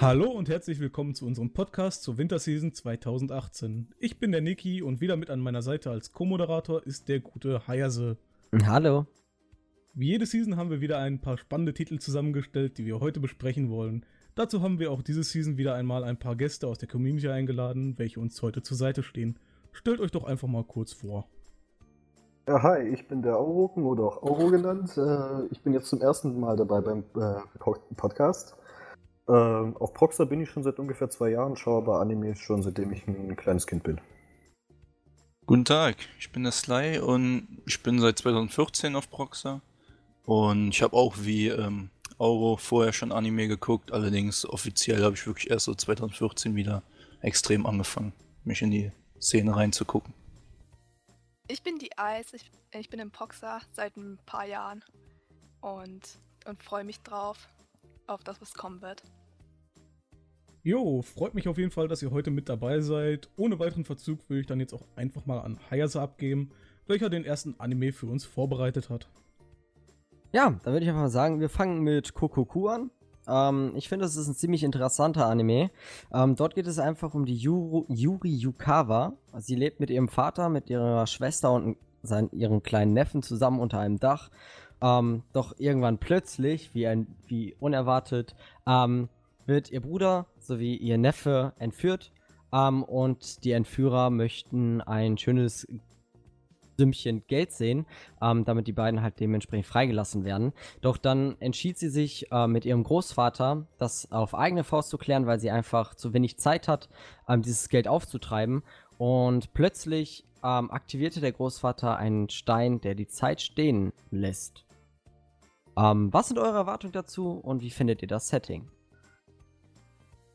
Hallo und herzlich willkommen zu unserem Podcast zur Winterseason 2018. Ich bin der Niki und wieder mit an meiner Seite als Co-Moderator ist der gute Hayase. Hallo. Wie jede Season haben wir wieder ein paar spannende Titel zusammengestellt, die wir heute besprechen wollen. Dazu haben wir auch diese Season wieder einmal ein paar Gäste aus der Community eingeladen, welche uns heute zur Seite stehen. Stellt euch doch einfach mal kurz vor. Ja, hi, ich bin der Auroken oder auch Auro genannt. Äh, ich bin jetzt zum ersten Mal dabei beim äh, Podcast. Ähm, auf Proxer bin ich schon seit ungefähr zwei Jahren, schaue aber Anime schon seitdem ich ein kleines Kind bin. Guten Tag, ich bin der Sly und ich bin seit 2014 auf Proxer. Und ich habe auch wie ähm, Auro vorher schon Anime geguckt, allerdings offiziell habe ich wirklich erst so 2014 wieder extrem angefangen, mich in die Szene reinzugucken. Ich bin die Eis, ich, ich bin im Proxer seit ein paar Jahren und, und freue mich drauf, auf das, was kommen wird. Jo, freut mich auf jeden Fall, dass ihr heute mit dabei seid. Ohne weiteren Verzug will ich dann jetzt auch einfach mal an Hayase abgeben, welcher den ersten Anime für uns vorbereitet hat. Ja, dann würde ich einfach mal sagen, wir fangen mit Kokoku an. Ähm, ich finde, das ist ein ziemlich interessanter Anime. Ähm, dort geht es einfach um die Yuru, Yuri Yukawa. Sie lebt mit ihrem Vater, mit ihrer Schwester und seinen, ihren kleinen Neffen zusammen unter einem Dach. Ähm, doch irgendwann plötzlich, wie, ein, wie unerwartet, ähm, wird ihr Bruder sowie ihr Neffe entführt. Ähm, und die Entführer möchten ein schönes Sümmchen Geld sehen, ähm, damit die beiden halt dementsprechend freigelassen werden. Doch dann entschied sie sich äh, mit ihrem Großvater, das auf eigene Faust zu klären, weil sie einfach zu wenig Zeit hat, ähm, dieses Geld aufzutreiben. Und plötzlich ähm, aktivierte der Großvater einen Stein, der die Zeit stehen lässt. Ähm, was sind eure Erwartungen dazu und wie findet ihr das Setting?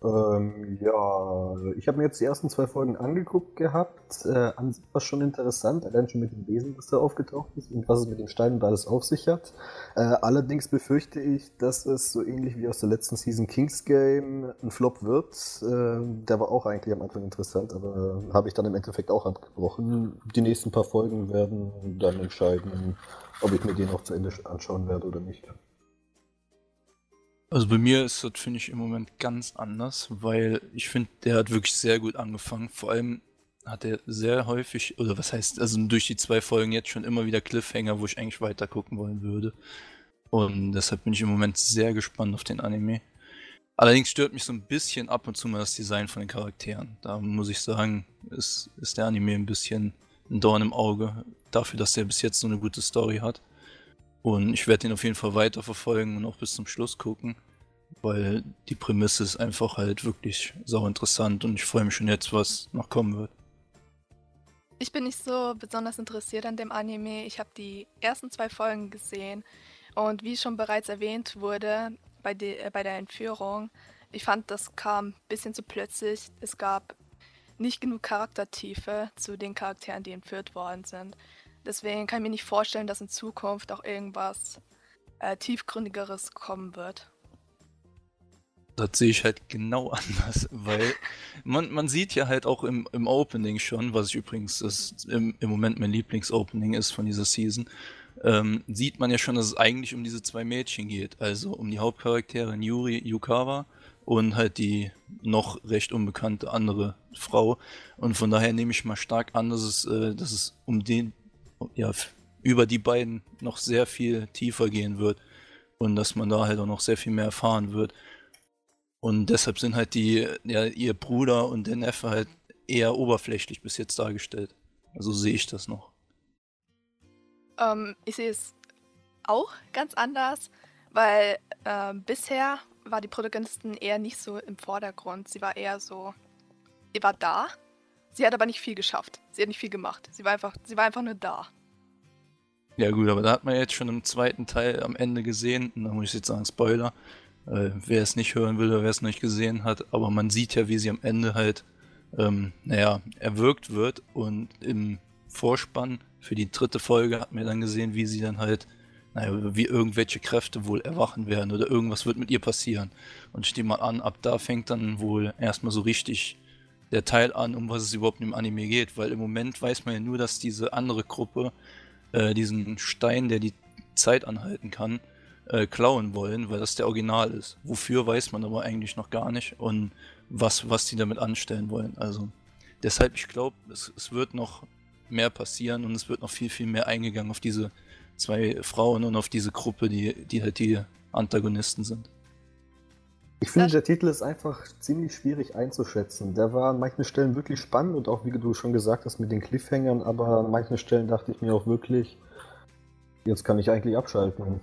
Ähm, ja, ich habe mir jetzt die ersten zwei Folgen angeguckt gehabt. Äh, an sich war schon interessant, allein schon mit dem Wesen, das da aufgetaucht ist und was es mit dem Stein und alles auf sich hat. Äh, allerdings befürchte ich, dass es so ähnlich wie aus der letzten Season Kings Game ein Flop wird. Äh, der war auch eigentlich am Anfang interessant, aber habe ich dann im Endeffekt auch abgebrochen. Die nächsten paar Folgen werden dann entscheiden, ob ich mir den noch zu Ende anschauen werde oder nicht. Also bei mir ist das, finde ich, im Moment ganz anders, weil ich finde, der hat wirklich sehr gut angefangen. Vor allem hat er sehr häufig, oder was heißt, also durch die zwei Folgen jetzt schon immer wieder Cliffhanger, wo ich eigentlich weiter gucken wollen würde. Und deshalb bin ich im Moment sehr gespannt auf den Anime. Allerdings stört mich so ein bisschen ab und zu mal das Design von den Charakteren. Da muss ich sagen, ist, ist der Anime ein bisschen ein Dorn im Auge, dafür, dass er bis jetzt so eine gute Story hat. Und ich werde ihn auf jeden Fall weiter verfolgen und auch bis zum Schluss gucken, weil die Prämisse ist einfach halt wirklich sau interessant und ich freue mich schon jetzt, was noch kommen wird. Ich bin nicht so besonders interessiert an dem Anime. Ich habe die ersten zwei Folgen gesehen und wie schon bereits erwähnt wurde bei, de, äh, bei der Entführung, ich fand, das kam ein bisschen zu plötzlich. Es gab nicht genug Charaktertiefe zu den Charakteren, die entführt worden sind. Deswegen kann ich mir nicht vorstellen, dass in Zukunft auch irgendwas äh, tiefgründigeres kommen wird. Das sehe ich halt genau anders, weil man, man sieht ja halt auch im, im Opening schon, was ich übrigens das im, im Moment mein Lieblingsopening ist von dieser Season, ähm, sieht man ja schon, dass es eigentlich um diese zwei Mädchen geht. Also um die Hauptcharaktere Yuri Yukawa und halt die noch recht unbekannte andere Frau. Und von daher nehme ich mal stark an, dass es, äh, dass es um den ja, über die beiden noch sehr viel tiefer gehen wird und dass man da halt auch noch sehr viel mehr erfahren wird. Und deshalb sind halt die, ja, ihr Bruder und der Neffe halt eher oberflächlich bis jetzt dargestellt. Also sehe ich das noch. Ähm, ich sehe es auch ganz anders, weil äh, bisher war die Protagonistin eher nicht so im Vordergrund. Sie war eher so, sie war da, Sie hat aber nicht viel geschafft. Sie hat nicht viel gemacht. Sie war einfach, sie war einfach nur da. Ja gut, aber da hat man jetzt schon im zweiten Teil am Ende gesehen, da muss ich jetzt sagen, Spoiler, äh, wer es nicht hören will oder wer es noch nicht gesehen hat, aber man sieht ja, wie sie am Ende halt, ähm, naja, erwürgt wird und im Vorspann für die dritte Folge hat man dann gesehen, wie sie dann halt, naja, wie irgendwelche Kräfte wohl erwachen werden oder irgendwas wird mit ihr passieren. Und ich nehme mal an, ab da fängt dann wohl erstmal so richtig der Teil an, um was es überhaupt im Anime geht, weil im Moment weiß man ja nur, dass diese andere Gruppe äh, diesen Stein, der die Zeit anhalten kann, äh, klauen wollen, weil das der Original ist. Wofür weiß man aber eigentlich noch gar nicht und was, was die damit anstellen wollen. Also deshalb, ich glaube, es, es wird noch mehr passieren und es wird noch viel, viel mehr eingegangen auf diese zwei Frauen und auf diese Gruppe, die, die halt die Antagonisten sind. Ich finde, der Titel ist einfach ziemlich schwierig einzuschätzen. Der war an manchen Stellen wirklich spannend und auch, wie du schon gesagt hast, mit den Cliffhangern, aber an manchen Stellen dachte ich mir auch wirklich, jetzt kann ich eigentlich abschalten.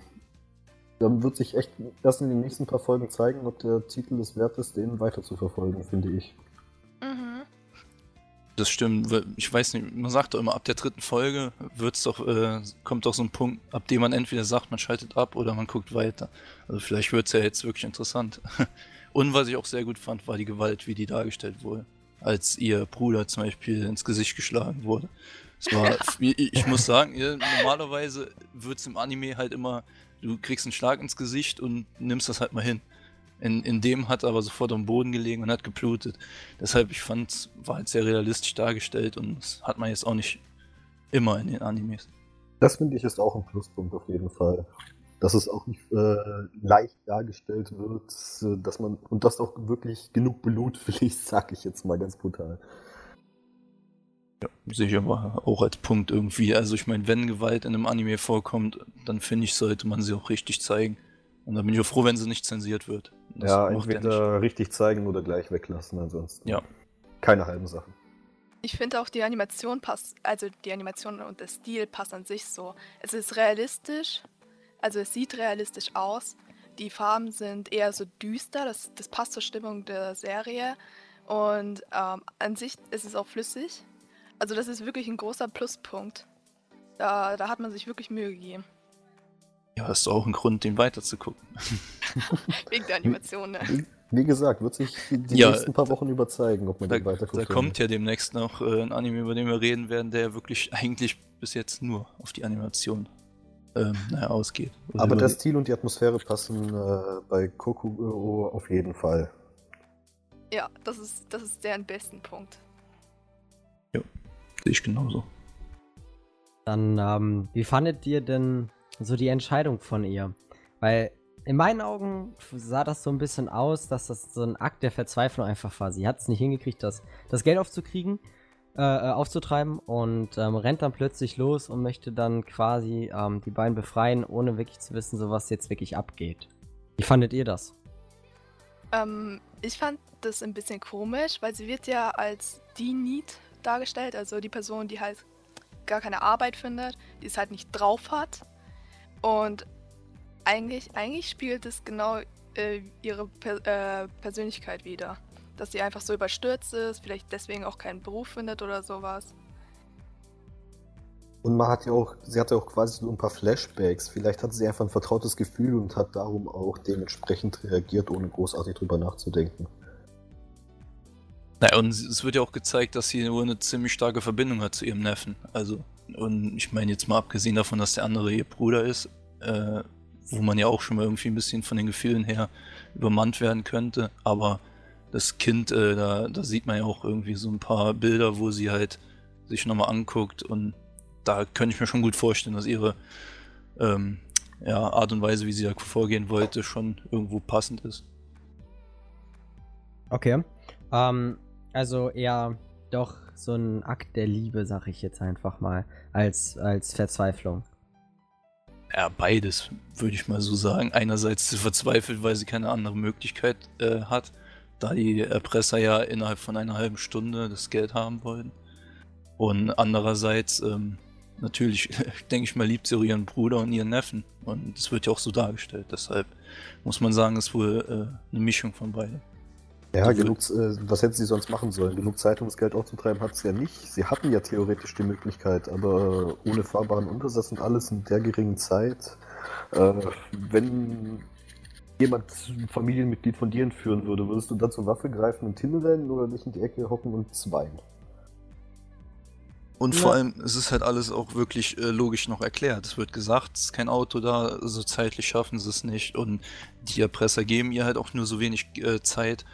Dann wird sich echt erst in den nächsten paar Folgen zeigen, ob der Titel es wert ist, den weiter zu verfolgen, finde ich. Mhm. Das stimmt. Ich weiß nicht, man sagt doch immer, ab der dritten Folge wird's doch, äh, kommt doch so ein Punkt, ab dem man entweder sagt, man schaltet ab oder man guckt weiter. Also vielleicht wird's ja jetzt wirklich interessant. Und was ich auch sehr gut fand, war die Gewalt, wie die dargestellt wurde. Als ihr Bruder zum Beispiel ins Gesicht geschlagen wurde. Es war, ich, muss sagen, normalerweise wird's im Anime halt immer, du kriegst einen Schlag ins Gesicht und nimmst das halt mal hin. In, in dem hat er aber sofort am Boden gelegen und hat geblutet. Deshalb, ich fand, es war halt sehr realistisch dargestellt und das hat man jetzt auch nicht immer in den Animes. Das finde ich ist auch ein Pluspunkt auf jeden Fall. Dass es auch nicht äh, leicht dargestellt wird, äh, dass man und dass auch wirklich genug Blut fließt, sag ich jetzt mal ganz brutal. Ja, sicher aber auch als Punkt irgendwie. Also ich meine, wenn Gewalt in einem Anime vorkommt, dann finde ich, sollte man sie auch richtig zeigen. Und dann bin ich auch froh, wenn sie nicht zensiert wird. Das ja, entweder richtig zeigen oder gleich weglassen, ansonsten. Ja. Keine halben Sachen. Ich finde auch die Animation passt, also die Animation und der Stil passt an sich so. Es ist realistisch, also es sieht realistisch aus. Die Farben sind eher so düster, das, das passt zur Stimmung der Serie. Und ähm, an sich ist es auch flüssig. Also das ist wirklich ein großer Pluspunkt. Da, da hat man sich wirklich Mühe gegeben. Ja, hast du auch einen Grund, den weiterzugucken. Wegen der Animation, ne? Wie gesagt, wird sich die ja, nächsten paar Wochen überzeigen, ob man da, den weiterguckt. Da kommt ja demnächst noch äh, ein Anime, über den wir reden werden, der wirklich eigentlich bis jetzt nur auf die Animation ähm, ausgeht. Oder Aber der Stil und die Atmosphäre passen äh, bei Kokugo auf jeden Fall. Ja, das ist, das ist deren besten Punkt. Ja, sehe ich genauso. Dann, ähm, wie fandet ihr denn so die Entscheidung von ihr. Weil in meinen Augen sah das so ein bisschen aus, dass das so ein Akt der Verzweiflung einfach war. Sie hat es nicht hingekriegt, das, das Geld aufzukriegen, äh, äh, aufzutreiben und ähm, rennt dann plötzlich los und möchte dann quasi ähm, die beiden befreien, ohne wirklich zu wissen, so was jetzt wirklich abgeht. Wie fandet ihr das? Ähm, ich fand das ein bisschen komisch, weil sie wird ja als die Need dargestellt, also die Person, die halt gar keine Arbeit findet, die es halt nicht drauf hat und eigentlich, eigentlich spielt es genau äh, ihre per äh, Persönlichkeit wieder. Dass sie einfach so überstürzt ist, vielleicht deswegen auch keinen Beruf findet oder sowas. Und man hat ja auch, sie hatte auch quasi so ein paar Flashbacks. Vielleicht hatte sie einfach ein vertrautes Gefühl und hat darum auch dementsprechend reagiert, ohne großartig drüber nachzudenken. Naja, und es wird ja auch gezeigt, dass sie nur eine ziemlich starke Verbindung hat zu ihrem Neffen. Also und ich meine jetzt mal abgesehen davon, dass der andere ihr Bruder ist, äh, wo man ja auch schon mal irgendwie ein bisschen von den Gefühlen her übermannt werden könnte. Aber das Kind, äh, da, da sieht man ja auch irgendwie so ein paar Bilder, wo sie halt sich nochmal anguckt und da könnte ich mir schon gut vorstellen, dass ihre ähm, ja, Art und Weise, wie sie da vorgehen wollte, schon irgendwo passend ist. Okay. Ähm, also eher doch so ein Akt der Liebe, sag ich jetzt einfach mal, als, als Verzweiflung. Ja, beides, würde ich mal so sagen. Einerseits verzweifelt, weil sie keine andere Möglichkeit äh, hat, da die Erpresser ja innerhalb von einer halben Stunde das Geld haben wollen. Und andererseits, ähm, natürlich, denke ich mal, liebt sie ihren Bruder und ihren Neffen. Und es wird ja auch so dargestellt. Deshalb muss man sagen, es ist wohl äh, eine Mischung von beiden. Ja, genug, äh, was hätten sie sonst machen sollen? Genug Zeit, um das Geld aufzutreiben, hat es ja nicht. Sie hatten ja theoretisch die Möglichkeit, aber ohne fahrbaren Untersatz und alles in der geringen Zeit. Äh, wenn jemand ein Familienmitglied von dir entführen würde, würdest du dann zur Waffe greifen und hinrennen oder dich in die Ecke hocken und zweien? Und ja. vor allem, es ist halt alles auch wirklich äh, logisch noch erklärt. Es wird gesagt, es ist kein Auto da, so zeitlich schaffen sie es nicht. Und die Erpresser geben ihr halt auch nur so wenig äh, Zeit,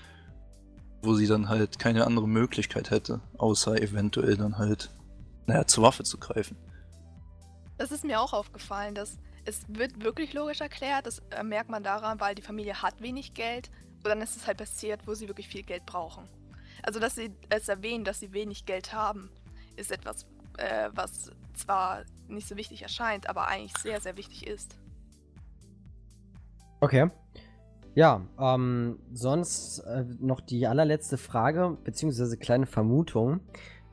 wo sie dann halt keine andere Möglichkeit hätte, außer eventuell dann halt, naja, zur Waffe zu greifen. Das ist mir auch aufgefallen, dass es wird wirklich logisch erklärt. Das merkt man daran, weil die Familie hat wenig Geld und dann ist es halt passiert, wo sie wirklich viel Geld brauchen. Also, dass sie es erwähnen, dass sie wenig Geld haben, ist etwas, äh, was zwar nicht so wichtig erscheint, aber eigentlich sehr, sehr wichtig ist. Okay. Ja, ähm, sonst äh, noch die allerletzte Frage, beziehungsweise kleine Vermutung.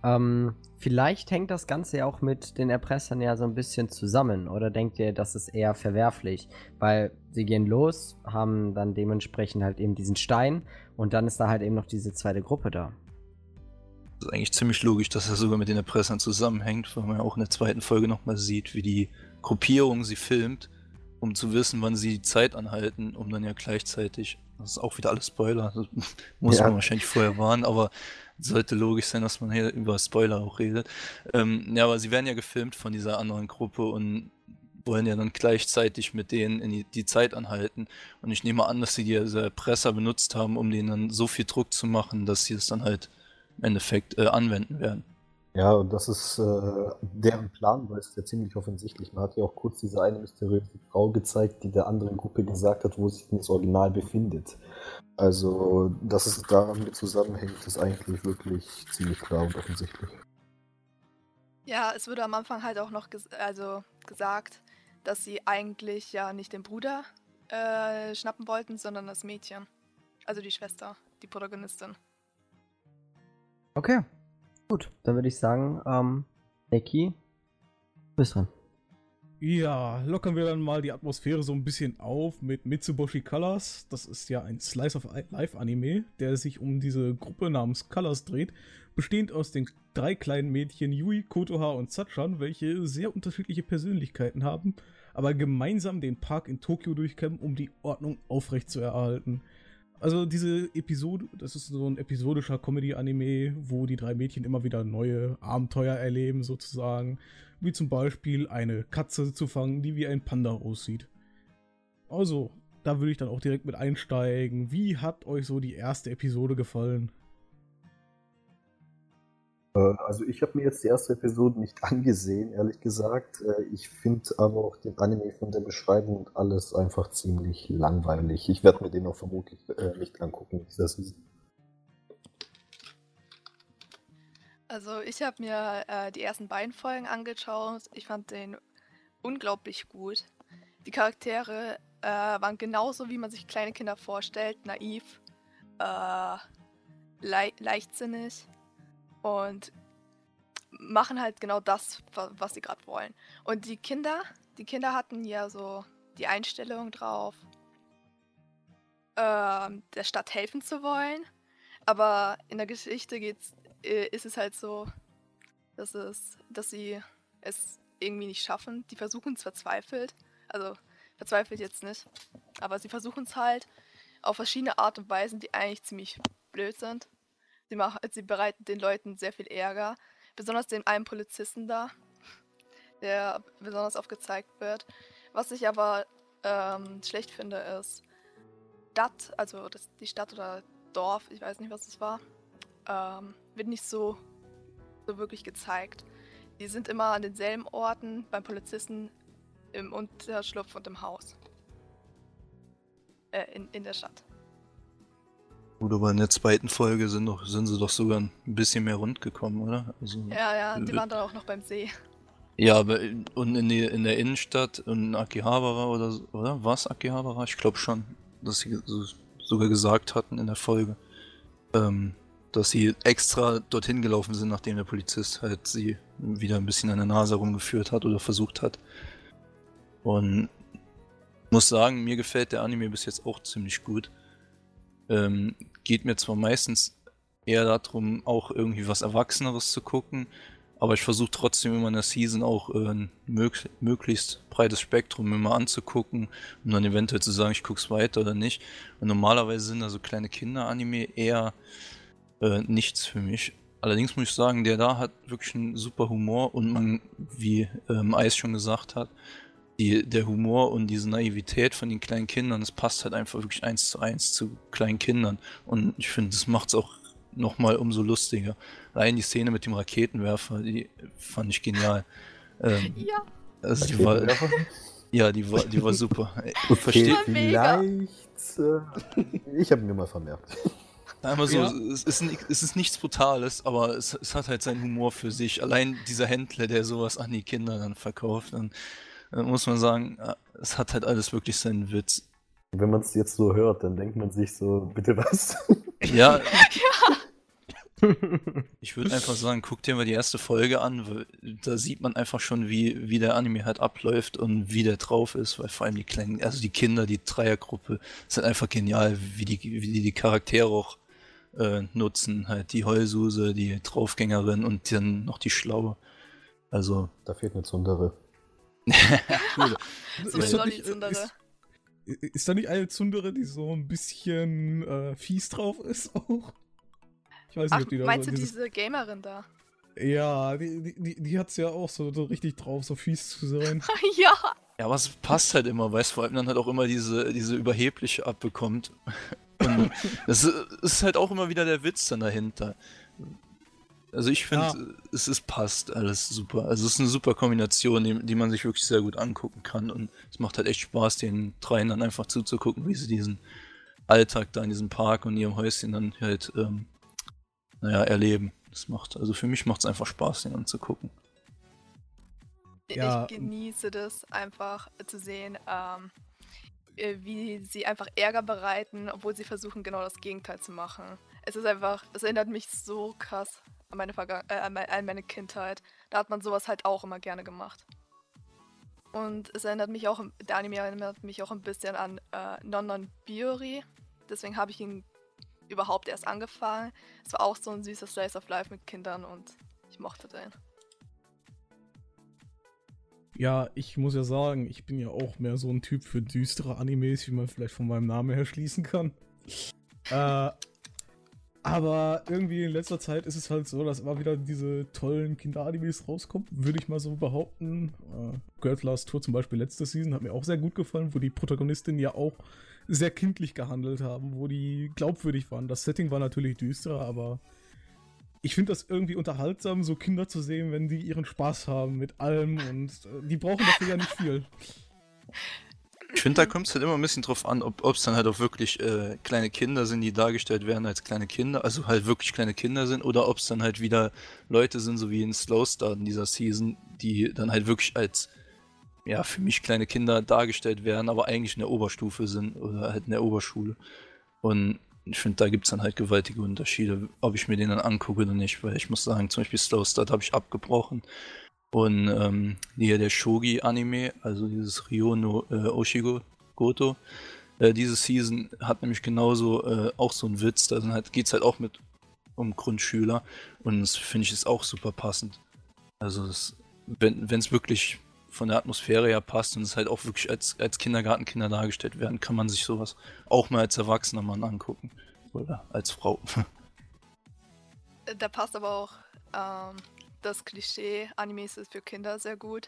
Ähm, vielleicht hängt das Ganze ja auch mit den Erpressern ja so ein bisschen zusammen. Oder denkt ihr, das ist eher verwerflich? Weil sie gehen los, haben dann dementsprechend halt eben diesen Stein und dann ist da halt eben noch diese zweite Gruppe da. Das ist eigentlich ziemlich logisch, dass er sogar mit den Erpressern zusammenhängt, weil man ja auch in der zweiten Folge nochmal sieht, wie die Gruppierung sie filmt um zu wissen, wann sie die Zeit anhalten, um dann ja gleichzeitig, das ist auch wieder alles Spoiler, das muss ja. man wahrscheinlich vorher warnen, aber sollte logisch sein, dass man hier über Spoiler auch redet. Ähm, ja, aber sie werden ja gefilmt von dieser anderen Gruppe und wollen ja dann gleichzeitig mit denen in die, die Zeit anhalten. Und ich nehme an, dass sie diese Presser benutzt haben, um denen dann so viel Druck zu machen, dass sie es dann halt im Endeffekt äh, anwenden werden. Ja, und das ist äh, deren Plan, weil es ja ziemlich offensichtlich. Man hat ja auch kurz diese eine mysteriöse Frau gezeigt, die der anderen Gruppe gesagt hat, wo sich denn das Original befindet. Also, dass es daran zusammenhängt, ist eigentlich wirklich ziemlich klar und offensichtlich. Ja, es wurde am Anfang halt auch noch ges also gesagt, dass sie eigentlich ja nicht den Bruder äh, schnappen wollten, sondern das Mädchen. Also die Schwester, die Protagonistin. Okay, Gut, dann würde ich sagen, ähm, Neki, bist dran. Ja, lockern wir dann mal die Atmosphäre so ein bisschen auf mit Mitsuboshi Colors. Das ist ja ein Slice of Life Anime, der sich um diese Gruppe namens Colors dreht, bestehend aus den drei kleinen Mädchen Yui, Kotoha und Sachan, welche sehr unterschiedliche Persönlichkeiten haben, aber gemeinsam den Park in Tokio durchkämmen, um die Ordnung aufrechtzuerhalten. Also diese Episode, das ist so ein episodischer Comedy-Anime, wo die drei Mädchen immer wieder neue Abenteuer erleben, sozusagen. Wie zum Beispiel eine Katze zu fangen, die wie ein Panda aussieht. Also, da würde ich dann auch direkt mit einsteigen. Wie hat euch so die erste Episode gefallen? Äh, also ich habe mir jetzt die erste Episode nicht angesehen, ehrlich gesagt. Äh, ich finde aber auch den Anime von der Beschreibung und alles einfach ziemlich langweilig. Ich werde mir den auch vermutlich äh, nicht angucken. Also ich habe mir äh, die ersten beiden Folgen angeschaut. Ich fand den unglaublich gut. Die Charaktere äh, waren genauso, wie man sich kleine Kinder vorstellt. Naiv, äh, le leichtsinnig und machen halt genau das, was sie gerade wollen. Und die Kinder, die Kinder hatten ja so die Einstellung drauf, äh, der Stadt helfen zu wollen. Aber in der Geschichte geht's, äh, ist es halt so, dass, es, dass sie es irgendwie nicht schaffen. Die versuchen es verzweifelt. Also verzweifelt jetzt nicht. Aber sie versuchen es halt auf verschiedene Art und Weisen, die eigentlich ziemlich blöd sind. Sie, machen, sie bereiten den Leuten sehr viel Ärger. Besonders dem einen Polizisten da, der besonders oft gezeigt wird. Was ich aber ähm, schlecht finde, ist, Stadt, also das, die Stadt oder Dorf, ich weiß nicht, was es war, ähm, wird nicht so, so wirklich gezeigt. Die sind immer an denselben Orten beim Polizisten im Unterschlupf und im Haus. Äh, in, in der Stadt. Gut, aber in der zweiten Folge sind, doch, sind sie doch sogar ein bisschen mehr rund gekommen, oder? Also, ja, ja, die waren dann auch noch beim See. Ja, aber in, und in, die, in der Innenstadt, in Akihabara oder oder? War es Akihabara? Ich glaube schon, dass sie so, sogar gesagt hatten in der Folge, ähm, dass sie extra dorthin gelaufen sind, nachdem der Polizist halt sie wieder ein bisschen an der Nase rumgeführt hat oder versucht hat. Und muss sagen, mir gefällt der Anime bis jetzt auch ziemlich gut. Ähm, geht mir zwar meistens eher darum, auch irgendwie was Erwachseneres zu gucken, aber ich versuche trotzdem immer in der Season auch äh, ein mög möglichst breites Spektrum immer anzugucken, um dann eventuell zu sagen, ich gucke es weiter oder nicht. Und normalerweise sind da so kleine Kinder-Anime eher äh, nichts für mich. Allerdings muss ich sagen, der da hat wirklich einen super Humor und man, wie ähm, Eis schon gesagt hat, die, der Humor und diese Naivität von den kleinen Kindern, das passt halt einfach wirklich eins zu eins zu kleinen Kindern. Und ich finde, das macht es auch nochmal umso lustiger. Allein die Szene mit dem Raketenwerfer, die fand ich genial. Ähm, ja. Also die war, Ja, die war, die war super. Okay, Versteht vielleicht. Äh, ich habe mir mal vermerkt. Einmal so, Ja. es, ist, es ist nichts Brutales, aber es, es hat halt seinen Humor für sich. Allein dieser Händler, der sowas an die Kinder dann verkauft, dann muss man sagen, äh, es hat halt alles wirklich seinen Witz. Wenn man es jetzt so hört, dann denkt man sich so, bitte was? Ja, ich würde einfach sagen, guck dir mal die erste Folge an, weil da sieht man einfach schon, wie, wie der Anime halt abläuft und wie der drauf ist, weil vor allem die kleinen, also die Kinder, die Dreiergruppe, sind einfach genial, wie die, wie die, die Charaktere auch äh, nutzen, halt die Heulsuse, die Draufgängerin und dann noch die Schlaue. Also, Da fehlt eine Zundere. So Ist eine da nicht- Lolli-Zundere. Ist, ist da nicht eine Zundere, die so ein bisschen äh, fies drauf ist auch? Ich weiß nicht, Ach, ob die da meinst so du dieses, diese Gamerin da? Ja, die, die, die, die hat's ja auch so, so richtig drauf, so fies zu sein. ja. Ja, aber es passt halt immer, weil es vor allem dann halt auch immer diese, diese überhebliche abbekommt. Und das ist halt auch immer wieder der Witz dann dahinter. Also ich finde, Ja. es ist passt alles super. Also es ist eine super Kombination, die, die man sich wirklich sehr gut angucken kann. Und es macht halt echt Spaß, den dreien dann einfach zuzugucken, wie sie diesen Alltag da in diesem Park und ihrem Häuschen dann halt, ähm, naja, erleben. Das macht, also für mich macht es einfach Spaß, den anzugucken. Ja, ich genieße das einfach zu sehen, ähm, äh, wie sie einfach Ärger bereiten, obwohl sie versuchen, genau das Gegenteil zu machen. Es ist einfach, es erinnert mich so krass an meine, Verga äh, an mei- an meine Kindheit. Da hat man sowas halt auch immer gerne gemacht. Und es erinnert mich auch, der Anime erinnert mich auch ein bisschen an äh, Non Non Biori. Deswegen habe ich ihn überhaupt erst angefangen. Es war auch so ein süßer Slice of Life mit Kindern und ich mochte den. Ja, ich muss ja sagen, ich bin ja auch mehr so ein Typ für düstere Animes, wie man vielleicht von meinem Namen her schließen kann. äh, aber irgendwie in letzter Zeit ist es halt so, dass immer wieder diese tollen Kinderanimes rauskommen, würde ich mal so behaupten. Äh, Girls Last Tour zum Beispiel letzte Season hat mir auch sehr gut gefallen, wo die Protagonistinnen ja auch sehr kindlich gehandelt haben, wo die glaubwürdig waren. Das Setting war natürlich düsterer, aber ich finde das irgendwie unterhaltsam, so Kinder zu sehen, wenn die ihren Spaß haben mit allem und äh, die brauchen dafür ja nicht viel. Ich finde, da kommt es halt immer ein bisschen drauf an, ob es dann halt auch wirklich äh, kleine Kinder sind, die dargestellt werden als kleine Kinder, also halt wirklich kleine Kinder sind, oder ob es dann halt wieder Leute sind, so wie in Slow Start in dieser Season, die dann halt wirklich als, ja, für mich kleine Kinder dargestellt werden, aber eigentlich in der Oberstufe sind oder halt in der Oberschule. Und ich finde, da gibt es dann halt gewaltige Unterschiede, ob ich mir den dann angucke oder nicht, weil ich muss sagen, zum Beispiel Slow Start habe ich abgebrochen. Und ähm, hier der Shogi-Anime, also dieses Ryo no äh, Oshigo Goto, äh, diese Season hat nämlich genauso äh, auch so einen Witz. Da halt, geht es halt auch mit um Grundschüler und das finde ich ist auch super passend. Also das, wenn es wirklich von der Atmosphäre her passt und es halt auch wirklich als, als Kindergartenkinder dargestellt werden, kann man sich sowas auch mal als erwachsener Mann angucken. Oder als Frau. Äh, Da passt aber auch ähm, das Klischee, Animes ist für Kinder sehr gut,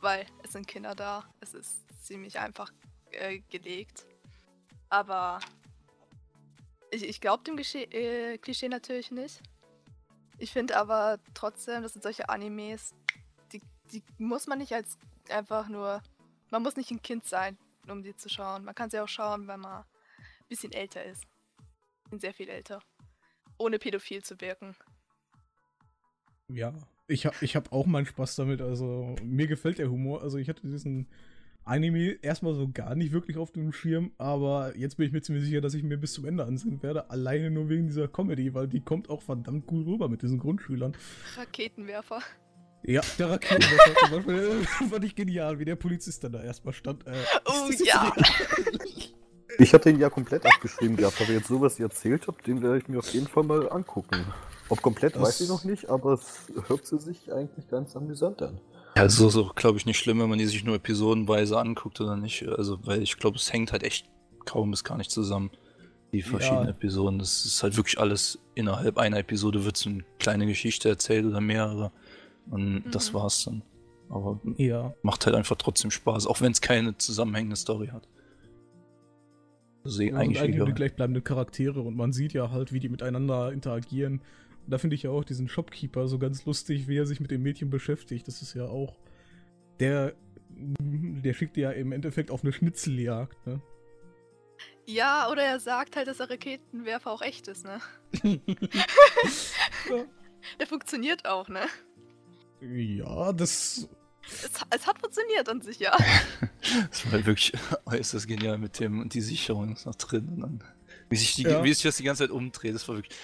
weil es sind Kinder da. Es ist ziemlich einfach äh, gelegt. Aber ich, ich glaube dem Klischee, äh, Klischee natürlich nicht. Ich finde aber trotzdem, das sind solche Animes, die, die muss man nicht als einfach nur. Man muss nicht ein Kind sein, um die zu schauen. Man kann sie auch schauen, wenn man ein bisschen älter ist. Bin sehr viel älter. Ohne pädophil zu wirken. Ja, ich habe ich hab auch meinen Spaß damit. Also, mir gefällt der Humor. Also, ich hatte diesen Anime erstmal so gar nicht wirklich auf dem Schirm, aber jetzt bin ich mir ziemlich sicher, dass ich mir bis zum Ende ansehen werde. Alleine nur wegen dieser Comedy, weil die kommt auch verdammt gut rüber mit diesen Grundschülern. Raketenwerfer. Ja, der Raketenwerfer zum Beispiel äh, fand ich genial, wie der Polizist dann da erstmal stand. Äh, Oh ist das ja. Ich hatte ihn ja komplett abgeschrieben gehabt, aber jetzt so, was ihr erzählt habt, den werde ich mir auf jeden Fall mal angucken. Ob komplett, Das- weiß ich noch nicht, aber es hört sie sich eigentlich ganz amüsant an. Ja, so ist auch, glaube ich, nicht schlimm, wenn man die sich nur episodenweise anguckt oder nicht. Also, weil ich glaube, es hängt halt echt kaum bis gar nicht zusammen, die verschiedenen Ja. Episoden. Das ist halt wirklich alles innerhalb einer Episode wird so eine kleine Geschichte erzählt oder mehrere. Und das Mhm. war's dann. Aber Ja, macht halt einfach trotzdem Spaß, auch wenn es keine zusammenhängende Story hat. Sehe Ja, sind eigentlich die egal. gleichbleibenden Charaktere und man sieht ja halt, wie die miteinander interagieren. Da finde ich ja auch diesen Shopkeeper so ganz lustig, wie er sich mit dem Mädchen beschäftigt. Das ist ja auch. Der der schickt ja im Endeffekt auf eine Schnitzeljagd, ne? Ja, oder er sagt halt, dass der Raketenwerfer auch echt ist, ne? Ja. Der funktioniert auch, ne? Ja, das. Es, es hat funktioniert an sich, ja. Das war halt wirklich äußerst genial mit dem und die Sicherung ist noch drin. Und dann, wie, sich die, Ja. wie sich das die ganze Zeit umdreht, das war wirklich.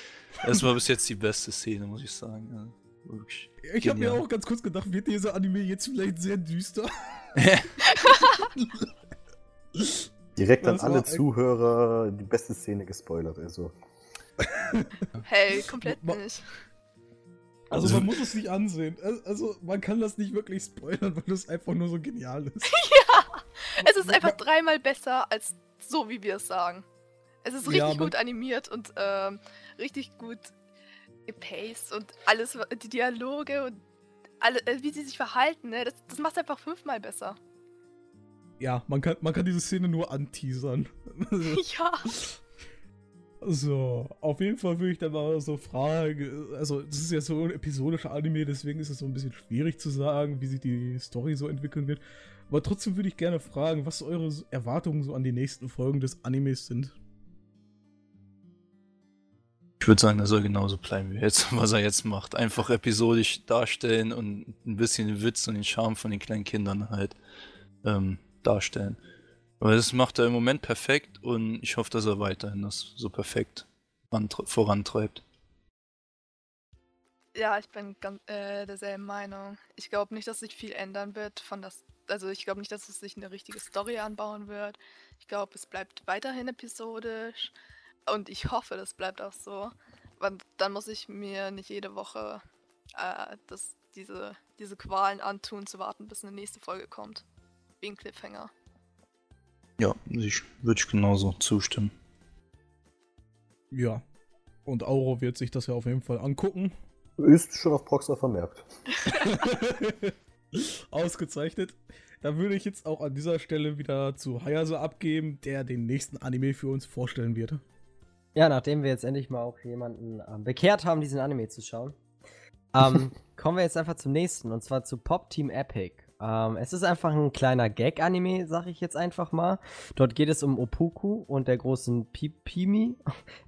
Das war bis jetzt die beste Szene, muss ich sagen. Ja, wirklich. Ich habe mir auch ganz kurz gedacht, wird dieser Anime jetzt vielleicht sehr düster? Direkt an alle Zuhörer die beste Szene gespoilert. Also, Hey, komplett nicht. Also, Also- man muss es nicht ansehen. Al- Also man kann das nicht wirklich spoilern, weil das einfach nur so genial ist. Es ist einfach dreimal besser als so, wie wir es sagen. Es ist richtig Ja, gut animiert und ähm, richtig gut gepaced und alles, die Dialoge und alle, äh, wie sie sich verhalten, ne? das, das macht einfach fünfmal besser. Ja, man kann, man kann diese Szene nur anteasern. ja. So, auf jeden Fall würde ich da mal so fragen, also das ist ja so ein episodischer Anime, deswegen ist es so ein bisschen schwierig zu sagen, wie sich die Story so entwickeln wird. Aber trotzdem würde ich gerne fragen, was eure Erwartungen so an die nächsten Folgen des Animes sind. Ich würde sagen, er soll genauso bleiben wie jetzt, was er jetzt macht. Einfach episodisch darstellen und ein bisschen den Witz und den Charme von den kleinen Kindern halt ähm, darstellen. Aber das macht er im Moment perfekt und ich hoffe, dass er weiterhin das so perfekt antre- vorantreibt. Ja, ich bin ganz äh, derselben Meinung. Ich glaube nicht, dass sich viel ändern wird von das. Also ich glaube nicht, dass es sich eine richtige Story anbauen wird. Ich glaube, es bleibt weiterhin episodisch. Und ich hoffe, das bleibt auch so. Weil dann muss ich mir nicht jede Woche äh, das, diese, diese Qualen antun, zu warten, bis eine nächste Folge kommt. Wegen Cliffhanger. Ja, ich würde ich genauso zustimmen. Ja. Und Auro wird sich das ja auf jeden Fall angucken. ist schon auf Proxer vermerkt. Ausgezeichnet. Da würde ich jetzt auch an dieser Stelle wieder zu Hayase abgeben, der den nächsten Anime für uns vorstellen wird. Ja, nachdem wir jetzt endlich mal auch jemanden ähm, bekehrt haben, diesen Anime zu schauen, ähm, kommen wir jetzt einfach zum nächsten und zwar zu Pop Team Epic. Ähm, es ist einfach ein kleiner Gag-Anime, sag ich jetzt einfach mal. Dort geht es um Opoku und der großen Pipimi.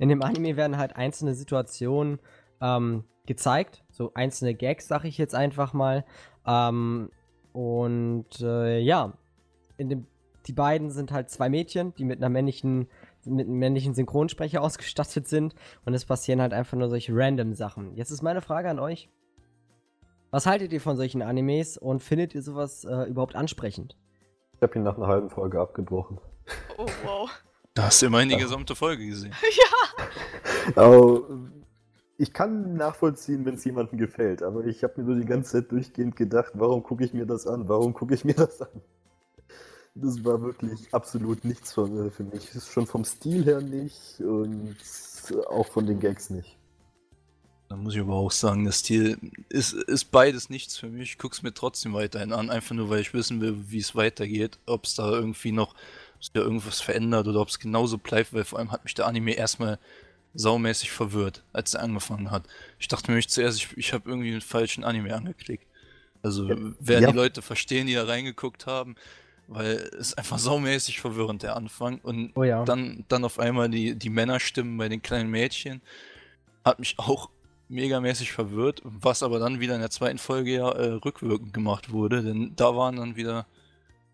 In dem Anime werden halt einzelne Situationen ähm, gezeigt, so einzelne Gags, sag ich jetzt einfach mal. Ähm, und äh, ja, in dem, die beiden sind halt zwei Mädchen, die mit einer männlichen mit einem männlichen Synchronsprecher ausgestattet sind und es passieren halt einfach nur solche random Sachen. Jetzt ist meine Frage an euch. Was haltet ihr von solchen Animes und findet ihr sowas äh, überhaupt ansprechend? Ich habe ihn nach einer halben Folge abgebrochen. Oh, wow. Da hast du immerhin die Ja. gesamte Folge gesehen. Aber ich kann nachvollziehen, wenn es jemandem gefällt, aber ich habe mir nur die ganze Zeit durchgehend gedacht, warum gucke ich mir das an? Warum gucke ich mir das an? Das war wirklich absolut nichts von, äh, für mich. Schon vom Stil her nicht und auch von den Gags nicht. Da muss ich aber auch sagen, der Stil ist, ist beides nichts für mich. Ich guck's mir trotzdem weiterhin an, einfach nur weil ich wissen will, wie es weitergeht. Ob es da irgendwie noch da irgendwas verändert oder ob es genauso bleibt, weil vor allem hat mich der Anime erstmal saumäßig verwirrt, als er angefangen hat. Ich dachte nämlich zuerst, ich, ich habe irgendwie einen falschen Anime angeklickt. Also werden ja. die Leute verstehen, die da reingeguckt haben, weil es ist einfach saumäßig verwirrend, der Anfang. Und Oh ja. dann, dann auf einmal die, die Männerstimmen bei den kleinen Mädchen. Hat mich auch megamäßig verwirrt, was aber dann wieder in der zweiten Folge ja äh, rückwirkend gemacht wurde, denn da waren dann wieder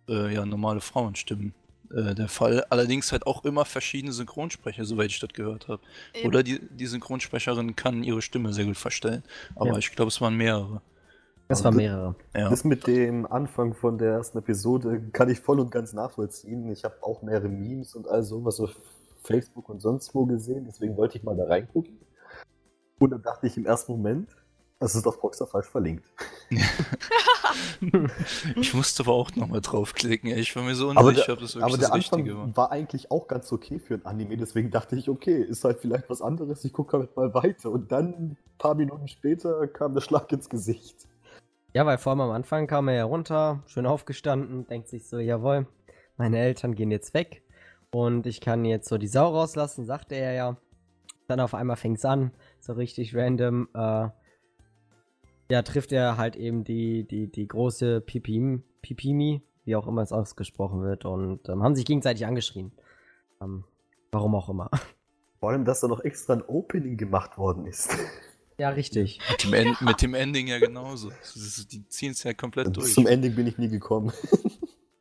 äh, ja, normale Frauenstimmen äh, der Fall. Allerdings halt auch immer verschiedene Synchronsprecher, soweit ich das gehört habe. Oder die, die Synchronsprecherin kann ihre Stimme sehr gut verstellen. Aber Ja. ich glaube, es waren mehrere. Es waren mehrere. Ja. Das mit dem Anfang von der ersten Episode kann ich voll und ganz nachvollziehen. Ich habe auch mehrere Memes und all sowas auf Facebook und sonst wo gesehen, deswegen wollte ich mal da reingucken. Und dann dachte ich im ersten Moment, das ist auf Proxer falsch verlinkt. Ich musste aber auch nochmal draufklicken. Ich war mir so Aber unsicher, der, ob das wirklich aber das der Anfang Richtige war. war eigentlich auch ganz okay für ein Anime, deswegen dachte ich, okay, ist halt vielleicht was anderes, ich gucke halt mal weiter. Und dann, ein paar Minuten später, kam der Schlag ins Gesicht. Ja, weil vor allem am Anfang kam er ja runter, schön aufgestanden, denkt sich so, jawohl, meine Eltern gehen jetzt weg und ich kann jetzt so die Sau rauslassen, sagte er ja. Dann auf einmal fängt's an, so richtig random, äh, ja, trifft er halt eben die, die, die große Pipim, Pipimi, wie auch immer es ausgesprochen wird, und ähm, haben sich gegenseitig angeschrien. Ähm, warum auch immer. Vor allem, dass da noch extra ein Opening gemacht worden ist. Ja, richtig. Mit dem, End, mit dem Ending ja genauso. Die ziehen es ja komplett Bis durch. zum Ending bin ich nie gekommen.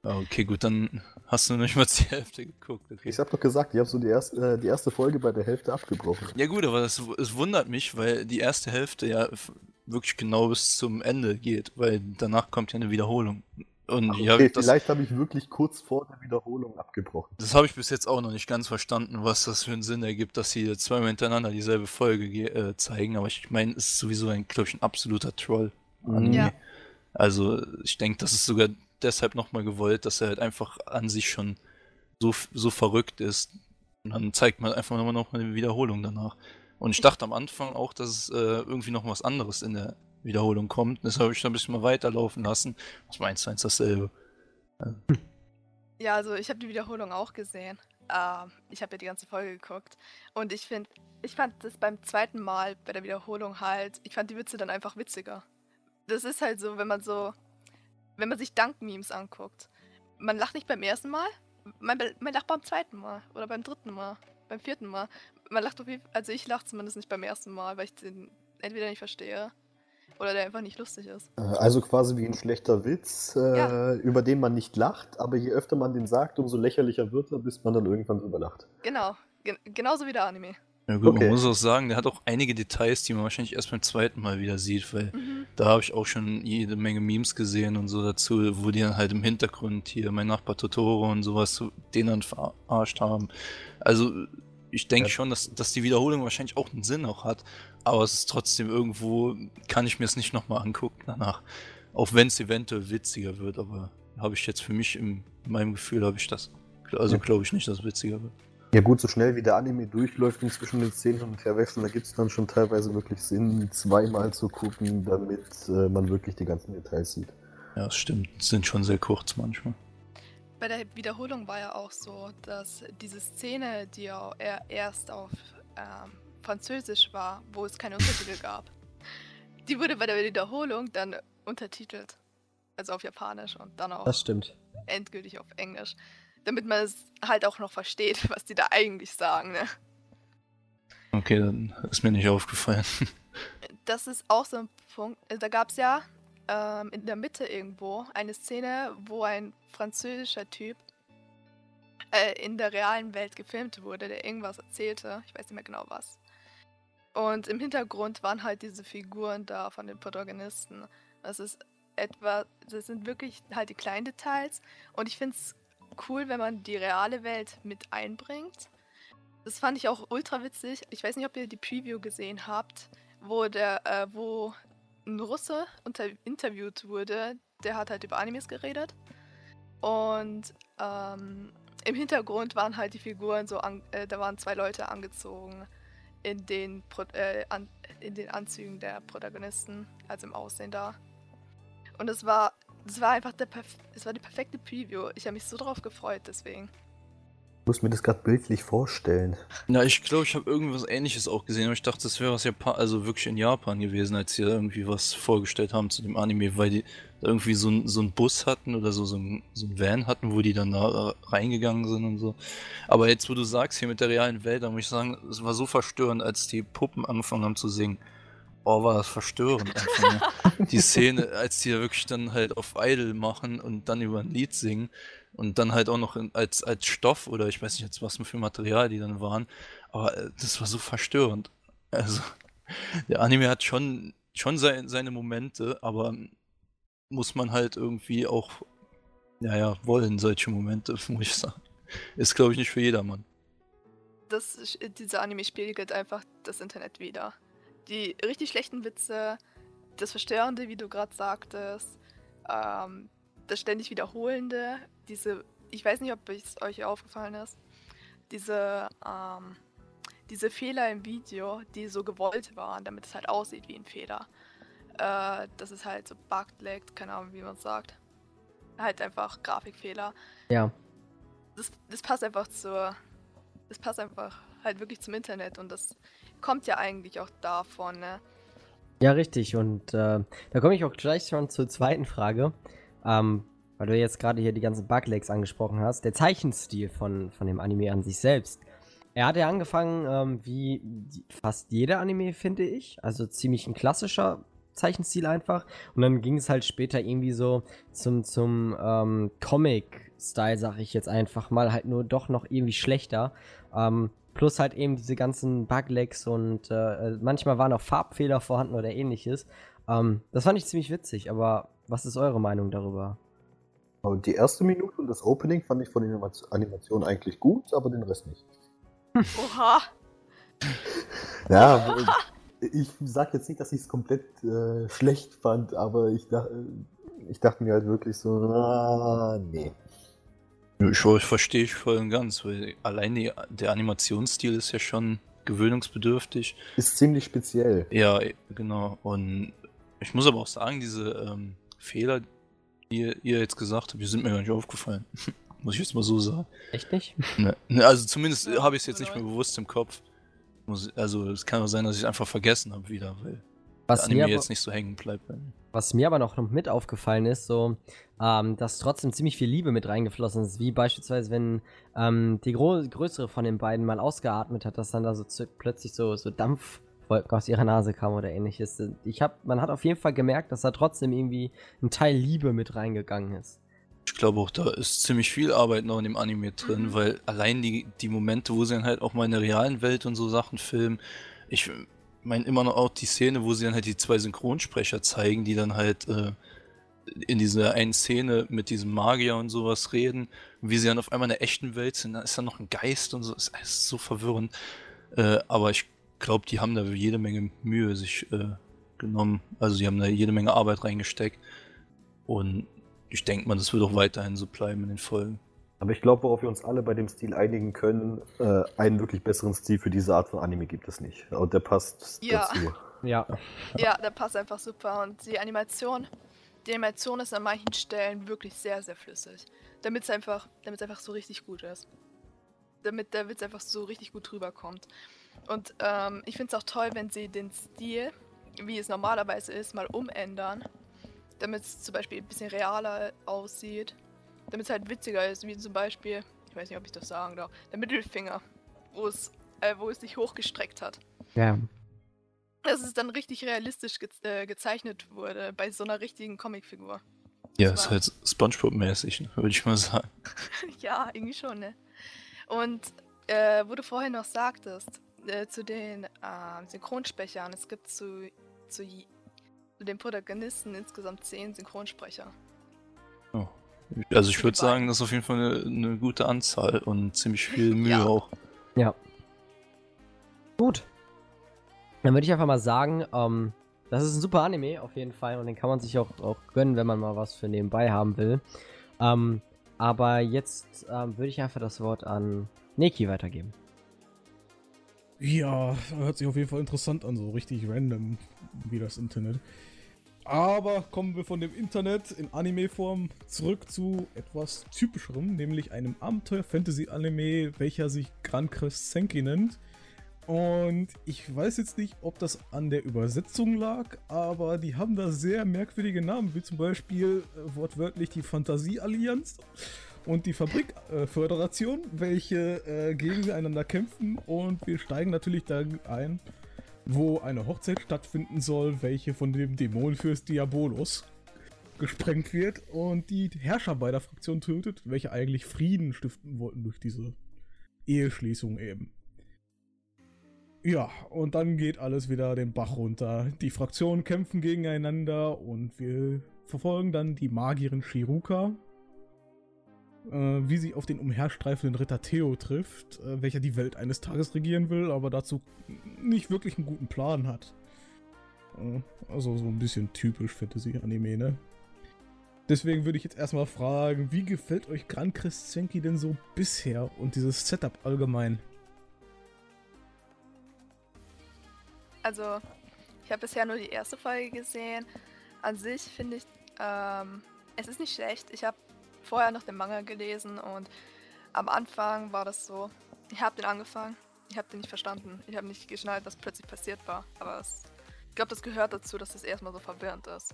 Ah, okay, gut, dann hast du nicht mal die Hälfte geguckt. Okay. Ich habe doch gesagt, ich habe so die erste, äh, die erste Folge bei der Hälfte abgebrochen. Ja gut, aber das, es wundert mich, weil die erste Hälfte ja wirklich genau bis zum Ende geht, weil danach kommt ja eine Wiederholung. Und Ach, ja, okay, das, vielleicht habe ich wirklich kurz vor der Wiederholung abgebrochen. das habe ich bis jetzt auch noch nicht ganz verstanden, was das für einen Sinn ergibt, dass sie zweimal hintereinander dieselbe Folge ge- äh, zeigen. Aber ich meine, es ist sowieso ein, glaube ich, ein absoluter Troll. Anime. Ja. Also ich denke, das ist sogar deshalb nochmal gewollt, dass er halt einfach an sich schon so, so verrückt ist. Und dann zeigt man einfach nochmal noch mal eine Wiederholung danach. Und ich dachte am Anfang auch, dass es äh, irgendwie noch was anderes in der Wiederholung kommt. Das habe ich dann ein bisschen mal weiterlaufen lassen. Was meinst du, eins dasselbe? Ja, also ich habe die Wiederholung auch gesehen. Ähm, ich habe ja die ganze Folge geguckt. Und ich finde, ich fand das beim zweiten Mal bei der Wiederholung halt, ich fand die Witze dann einfach witziger. Das ist halt so, wenn man so, wenn man sich Dank-Memes anguckt. Man lacht nicht beim ersten Mal, man, man lacht beim zweiten Mal oder beim dritten Mal, beim vierten Mal. Man lacht auf jeden Fall, also ich lache zumindest nicht beim ersten Mal, weil ich den entweder nicht verstehe oder der einfach nicht lustig ist. Äh, Also quasi wie ein schlechter Witz, äh, Ja. über den man nicht lacht, aber je öfter man den sagt, umso lächerlicher wird er, bis man dann irgendwann drüber lacht. Genau, gen genauso wie der Anime. Ja gut, Okay. man muss auch sagen, der hat auch einige Details, die man wahrscheinlich erst beim zweiten Mal wieder sieht, weil Mhm. da habe ich auch schon jede Menge Memes gesehen und so dazu, wo die dann halt im Hintergrund hier mein Nachbar Totoro und sowas, so den dann verarscht haben. Also ich denke Ja. schon, dass, dass die Wiederholung wahrscheinlich auch einen Sinn auch hat, aber es ist trotzdem irgendwo, kann ich mir es nicht nochmal angucken danach. Auch wenn es eventuell witziger wird, aber habe ich jetzt für mich im, in meinem Gefühl habe ich das. Also Ja. glaube ich nicht, dass es witziger wird. Ja gut, so schnell wie der Anime durchläuft und zwischen den Szenen und her wechseln, da gibt es dann schon teilweise wirklich Sinn, zweimal zu gucken, damit äh, man wirklich die ganzen Details sieht. Ja, das stimmt. Sind schon sehr kurz manchmal. Bei der Wiederholung war ja auch so, dass diese Szene, die ja er- erst auf ähm, Französisch war, wo es keine Untertitel gab, die wurde bei der Wiederholung dann untertitelt. Also auf Japanisch und dann auch Das stimmt. endgültig auf Englisch. Damit man es halt auch noch versteht, was die da eigentlich sagen. Ne? Okay, dann ist mir nicht aufgefallen. Das ist auch so ein Punkt. äh, Da gab es ja ähm, in der Mitte irgendwo eine Szene, wo ein französischer Typ äh, in der realen Welt gefilmt wurde, der irgendwas erzählte. Ich weiß nicht mehr genau was. Und im Hintergrund waren halt diese Figuren da von den Protagonisten. Das ist etwa, das sind wirklich halt die kleinen Details. Und ich finde es cool, wenn man die reale Welt mit einbringt. Das fand ich auch ultra witzig. Ich weiß nicht, ob ihr die Preview gesehen habt, wo der, äh, wo ein Russe unter interviewt wurde. Der hat halt über Animes geredet. Und ähm, im Hintergrund waren halt die Figuren so, an, äh, da waren zwei Leute angezogen in den, Pro äh, an, in den Anzügen der Protagonisten, also im Aussehen da. Und es war, es war einfach der, es war die perfekte Preview. Ich habe mich so drauf gefreut, deswegen. Ich muss mir das gerade bildlich vorstellen. Ja, ich glaube, ich habe irgendwas ähnliches auch gesehen, aber ich dachte, das wäre was Japan, also wirklich in Japan gewesen, als sie da irgendwie was vorgestellt haben zu dem Anime, weil die da irgendwie so, ein, so einen Bus hatten oder so, so ein, so ein Van hatten, wo die dann da reingegangen sind und so. Aber jetzt, wo du sagst, hier mit der realen Welt, da muss ich sagen, es war so verstörend, als die Puppen angefangen haben zu singen. Oh, war das verstörend einfach. ne? Die Szene, als die da wirklich dann halt auf Idol machen und dann über ein Lied singen und dann halt auch noch als, als Stoff oder ich weiß nicht jetzt was für Material die dann waren, aber äh, das war so verstörend. Also, der Anime hat schon, schon sein, seine Momente, aber muss man halt irgendwie auch, naja, wollen, solche Momente, muss ich sagen. Ist, glaube ich, nicht für jedermann. Das, sch- dieser Anime spiegelt einfach das Internet wieder. Die richtig schlechten Witze, das Verstörende, wie du gerade sagtest, ähm, das ständig Wiederholende, diese, ich weiß nicht, ob es euch aufgefallen ist, diese, ähm, diese Fehler im Video, die so gewollt waren, damit es halt aussieht wie ein Fehler. Äh, das ist halt so bugged, keine Ahnung, wie man es sagt. Halt einfach Grafikfehler. Ja. Das, das passt einfach zur. Das passt einfach halt wirklich zum Internet und das kommt ja eigentlich auch davon, ne? Ja, richtig. Und äh, da komme ich auch gleich schon zur zweiten Frage. Ähm, weil du jetzt gerade hier die ganzen Buglegs angesprochen hast, der Zeichenstil von, von dem Anime an sich selbst. Er hat ja angefangen ähm, wie fast jeder Anime, finde ich. Also ziemlich ein klassischer Zeichenstil einfach. Und dann ging es halt später irgendwie so zum, zum ähm, Comic-Style, sag ich jetzt einfach mal, halt nur doch noch irgendwie schlechter. Ähm, plus halt eben diese ganzen Buglegs und äh, manchmal waren auch Farbfehler vorhanden oder ähnliches. Ähm, das fand ich ziemlich witzig, aber was ist eure Meinung darüber? Und die erste Minute und das Opening fand ich von den Animationen eigentlich gut, aber den Rest nicht. Oha. Ja, ich sag jetzt nicht, dass ich es komplett äh, schlecht fand, aber ich, dach, ich dachte mir halt wirklich so, ah, nee. Ich, ich verstehe ich voll und ganz, weil allein die, der Animationsstil ist ja schon gewöhnungsbedürftig. Ist ziemlich speziell. Ja, genau. Und ich muss aber auch sagen, diese ähm, Fehler, die ihr, jetzt gesagt habt, die sind mir gar nicht aufgefallen. Muss ich jetzt mal so sagen. Echt nicht? Ne, ne, also zumindest habe ich es jetzt nicht mehr bewusst im Kopf. Muss, also es kann auch sein, dass ich es einfach vergessen habe wieder, weil was der Anime mir aber, jetzt nicht so hängen bleibt. Was mir aber noch mit aufgefallen ist, so, ähm, dass trotzdem ziemlich viel Liebe mit reingeflossen ist. Wie beispielsweise, wenn ähm, die größere von den beiden mal ausgeatmet hat, dass dann da so plötzlich so, so Dampfwolken aus ihrer Nase kam oder ähnliches. Ich hab, man hat auf jeden Fall gemerkt, dass da trotzdem irgendwie ein Teil Liebe mit reingegangen ist. Ich glaube auch, da ist ziemlich viel Arbeit noch in dem Anime drin, Mhm. weil allein die, die Momente, wo sie dann halt auch mal in der realen Welt und so Sachen filmen, ich meine immer noch auch die Szene, wo sie dann halt die zwei Synchronsprecher zeigen, die dann halt äh, in dieser einen Szene mit diesem Magier und sowas reden, wie sie dann auf einmal in der echten Welt sind, da ist dann noch ein Geist und so, ist alles so verwirrend. Äh, aber ich glaube, die haben da jede Menge Mühe sich äh, genommen. Also die haben da jede Menge Arbeit reingesteckt. Und ich denke mal, das wird auch weiterhin so bleiben in den Folgen. Aber ich glaube, worauf wir uns alle bei dem Stil einigen können, äh, einen wirklich besseren Stil für diese Art von Anime gibt es nicht. Und der passt Ja. dazu. Ja. Ja, der passt einfach super. Und die Animation, die Animation ist an manchen Stellen wirklich sehr, sehr flüssig. Damit es einfach, damit's einfach so richtig gut ist. Damit der Witz einfach so richtig gut rüberkommt. Und ähm, ich finde es auch toll, wenn sie den Stil, wie es normalerweise ist, mal umändern. Damit es zum Beispiel ein bisschen realer aussieht. Damit es halt witziger ist, wie zum Beispiel, ich weiß nicht, ob ich das sagen darf, der Mittelfinger, wo es, äh, wo es sich hochgestreckt hat Ja. dass es dann richtig realistisch ge äh, gezeichnet wurde bei so einer richtigen Comicfigur. Ja, Das ist halt Spongebob-mäßig, würde ich mal sagen. ja, irgendwie schon, ne? Und äh, wo du vorhin noch sagtest, äh, zu den äh, Synchronsprechern, es gibt zu, zu, zu den Protagonisten insgesamt zehn Synchronsprecher. Also ich würde sagen, das ist auf jeden Fall eine, eine gute Anzahl und ziemlich viel Mühe Ja. auch. Gut. Dann würde ich einfach mal sagen, ähm, das ist ein super Anime auf jeden Fall und den kann man sich auch, auch gönnen, wenn man mal was für nebenbei haben will. Ähm, aber jetzt ähm, würde ich einfach das Wort an Neki weitergeben. Ja, hört sich auf jeden Fall interessant an, so richtig random wie das Internet. Aber kommen wir von dem Internet in Anime-Form zurück zu etwas typischerem, nämlich einem Abenteuer-Fantasy-Anime, welcher sich Gran Crest Senki nennt. Und ich weiß jetzt nicht, ob das an der Übersetzung lag, aber die haben da sehr merkwürdige Namen, wie zum Beispiel äh, wortwörtlich die Fantasie-Allianz und die Fabrikföderation, welche äh, gegeneinander kämpfen und wir steigen natürlich da ein, wo eine Hochzeit stattfinden soll, welche von dem Dämonenfürst Diabolos gesprengt wird und die Herrscher beider Fraktionen tötet, welche eigentlich Frieden stiften wollten durch diese Eheschließung eben. Ja, und dann geht alles wieder den Bach runter. Die Fraktionen kämpfen gegeneinander und wir verfolgen dann die Magierin Shiruka, äh, wie sie auf den umherstreifenden Ritter Theo trifft, äh, welcher die Welt eines Tages regieren will, aber dazu nicht wirklich einen guten Plan hat. Äh, also so ein bisschen typisch Fantasy-Anime, ne? Deswegen würde ich jetzt erstmal fragen, wie gefällt euch Gran Crescenki denn so bisher und dieses Setup allgemein? Also, ich habe bisher nur die erste Folge gesehen. An sich finde ich, ähm, es ist nicht schlecht. Ich habe vorher noch den Manga gelesen und am Anfang war das so, ich habe den angefangen, ich habe den nicht verstanden. Ich habe nicht geschnallt, was plötzlich passiert war. Aber es, ich glaube, das gehört dazu, dass es erstmal so verwirrend ist.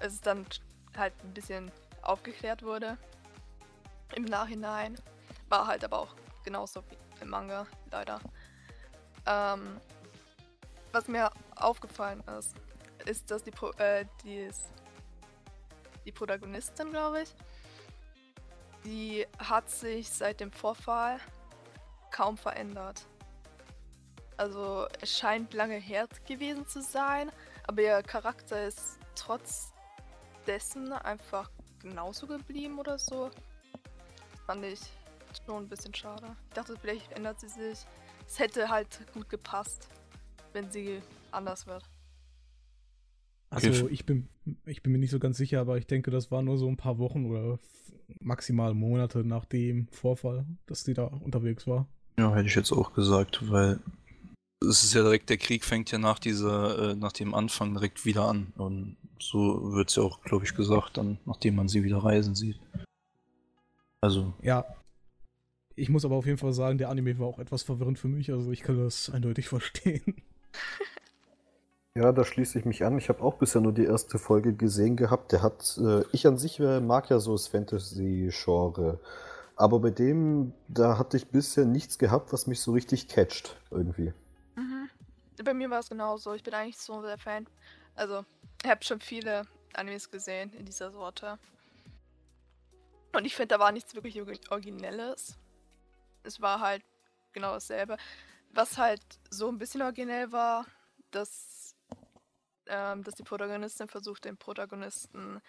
Es ist dann halt ein bisschen aufgeklärt wurde. Im Nachhinein. War halt aber auch genauso wie im Manga, leider. Ähm, was mir aufgefallen ist, ist, dass die, Pro äh, die, die Protagonistin, glaube ich, die hat sich seit dem Vorfall kaum verändert. Also es scheint lange her gewesen zu sein, aber ihr Charakter ist trotz dessen einfach genauso geblieben oder so. Fand ich schon ein bisschen schade. Ich dachte, vielleicht ändert sie sich. Es hätte halt gut gepasst, wenn sie anders wird. Also ich bin, ich bin mir nicht so ganz sicher, aber ich denke, das war nur so ein paar Wochen oder maximal Monate nach dem Vorfall, dass die da unterwegs war. Ja, hätte ich jetzt auch gesagt, weil es ist ja direkt, der Krieg fängt ja nach dieser, äh, nach dem Anfang direkt wieder an. Und so wird es ja auch, glaube ich, gesagt, dann, nachdem man sie wieder reisen sieht. Also. Ja. Ich muss aber auf jeden Fall sagen, der Anime war auch etwas verwirrend für mich, also ich kann das eindeutig verstehen. Ja, da schließe ich mich an. Ich habe auch bisher nur die erste Folge gesehen gehabt. Der hat, äh, ich an sich äh, mag ja so das Fantasy-Genre. Aber bei dem, da hatte ich bisher nichts gehabt, was mich so richtig catcht, irgendwie. Mhm. Bei mir war es genauso. Ich bin eigentlich so der Fan. Also, ich habe schon viele Animes gesehen in dieser Sorte. Und ich finde, da war nichts wirklich Originelles. Es war halt genau dasselbe. Was halt so ein bisschen originell war, dass, ähm, dass die Protagonistin versucht, den Protagonisten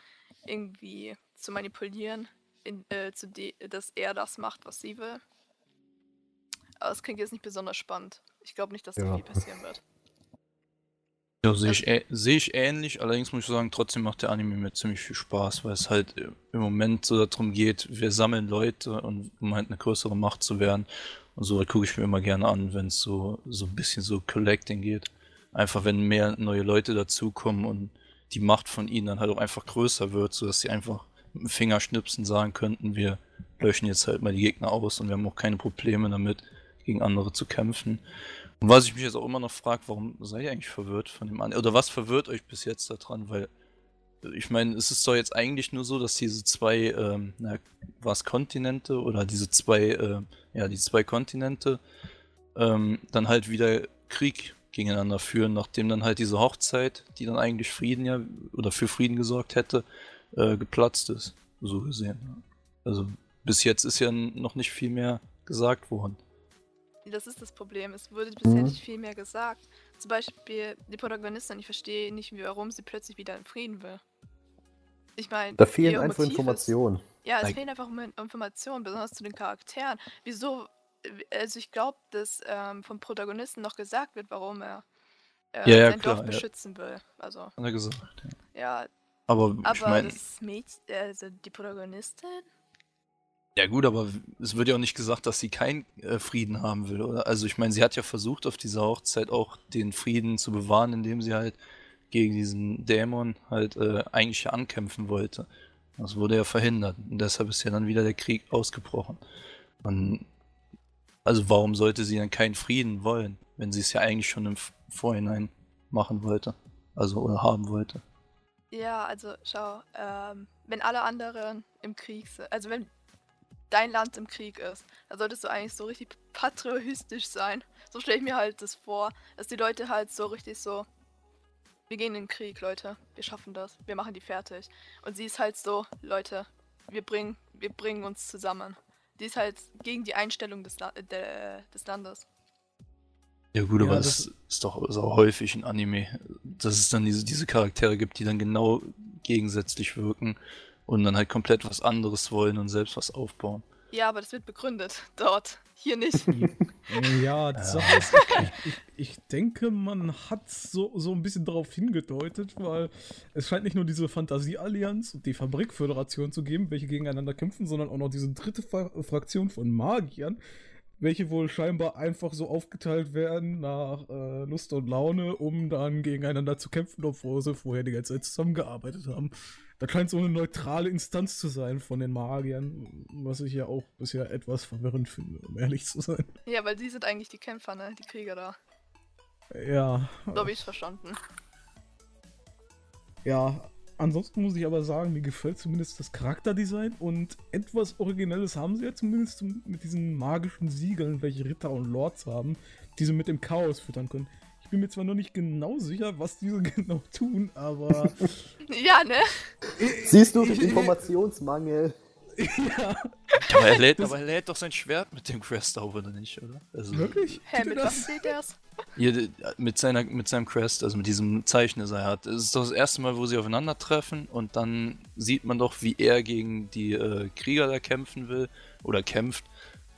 irgendwie zu manipulieren in, äh, zu dass er das macht, was sie will. Aber es klingt jetzt nicht besonders spannend. Ich glaube nicht, dass da viel passieren wird. Ja, sehe ich, äh, seh ich ähnlich, allerdings muss ich sagen, trotzdem macht der Anime mir ziemlich viel Spaß, weil es halt äh, im Moment so darum geht, wir sammeln Leute und um halt eine größere Macht zu werden. Und so gucke ich mir immer gerne an, wenn es so, so ein bisschen so Collecting geht. Einfach wenn mehr neue Leute dazukommen und die Macht von ihnen dann halt auch einfach größer wird, sodass sie einfach mit dem Fingerschnipsen sagen könnten, wir löschen jetzt halt mal die Gegner aus und wir haben auch keine Probleme damit, gegen andere zu kämpfen. Und was ich mich jetzt auch immer noch frage, warum seid ihr eigentlich verwirrt von dem anderen? Oder was verwirrt euch bis jetzt daran? Weil ich meine, es ist doch jetzt eigentlich nur so, dass diese zwei, ähm, na, was Kontinente oder diese zwei, äh, ja, die zwei Kontinente ähm, dann halt wieder Krieg gegeneinander führen, nachdem dann halt diese Hochzeit, die dann eigentlich Frieden ja oder für Frieden gesorgt hätte, äh, geplatzt ist, so gesehen. Also bis jetzt ist ja noch nicht viel mehr gesagt worden. Das ist das Problem. Es wurde bisher mhm. nicht viel mehr gesagt. Zum Beispiel die Protagonistin, ich verstehe nicht, warum sie plötzlich wieder in Frieden will. Ich meine, da fehlen einfach Informationen. Ja, es like. fehlen einfach Informationen, besonders zu den Charakteren. Wieso? Also ich glaube, dass ähm, vom Protagonisten noch gesagt wird, warum er äh, ja, ja, sein klar, Dorf beschützen will. Also. Hat er gesagt. Ja, ja aber, aber ich mein, das Mädchen, also die Protagonistin? Ja gut, aber es wird ja auch nicht gesagt, dass sie keinen äh, Frieden haben will, oder? Also ich meine, sie hat ja versucht auf dieser Hochzeit auch den Frieden zu bewahren, indem sie halt gegen diesen Dämon halt äh, eigentlich ankämpfen wollte. Das wurde ja verhindert und deshalb ist ja dann wieder der Krieg ausgebrochen. Und also warum sollte sie dann keinen Frieden wollen, wenn sie es ja eigentlich schon im Vorhinein machen wollte, also oder haben wollte? Ja, also schau, ähm, wenn alle anderen im Krieg sind, also wenn dein Land im Krieg ist, dann solltest du eigentlich so richtig patriotisch sein. So stelle ich mir halt das vor, dass die Leute halt so richtig so, wir gehen in den Krieg, Leute, wir schaffen das, wir machen die fertig. Und sie ist halt so, Leute, wir bringen, wir bringen uns zusammen. Die ist halt gegen die Einstellung des, La de des Landes. Ja gut, ja, aber das, das ist doch auch häufig ein Anime, dass es dann diese, diese Charaktere gibt, die dann genau gegensätzlich wirken und dann halt komplett was anderes wollen und selbst was aufbauen. Ja, aber das wird begründet dort. Hier nicht. ja, die Sache ist, ich, ich, ich, denke, man hat so, so ein bisschen darauf hingedeutet, weil es scheint nicht nur diese Fantasieallianz und die Fabrikföderation zu geben, welche gegeneinander kämpfen, sondern auch noch diese dritte Fraktion von Magiern, welche wohl scheinbar einfach so aufgeteilt werden nach äh, Lust und Laune, um dann gegeneinander zu kämpfen, obwohl sie vorher die ganze Zeit zusammengearbeitet haben. Das scheint so eine neutrale Instanz zu sein von den Magiern, was ich ja auch bisher etwas verwirrend finde, um ehrlich zu sein. Ja, weil die sind eigentlich die Kämpfer, ne? Die Krieger da. Ja. So habe ich es verstanden. Ja, ansonsten muss ich aber sagen, mir gefällt zumindest das Charakterdesign und etwas Originelles haben sie ja zumindest mit diesen magischen Siegeln, welche Ritter und Lords haben, die sie mit dem Chaos füttern können. Ich bin mir zwar noch nicht genau sicher, was diese genau tun, aber. ja, ne? Siehst du, Informationsmangel. ja. Aber er, lädt, aber er lädt doch sein Schwert mit dem Crest auf, oder nicht, oder? Also, Wirklich? Hä, mit was sieht er's? Hier, mit, seiner, mit seinem Crest, also mit diesem Zeichen, das er hat. Es ist doch das erste Mal, wo sie aufeinandertreffen und dann sieht man doch, wie er gegen die äh, Krieger da kämpfen will oder kämpft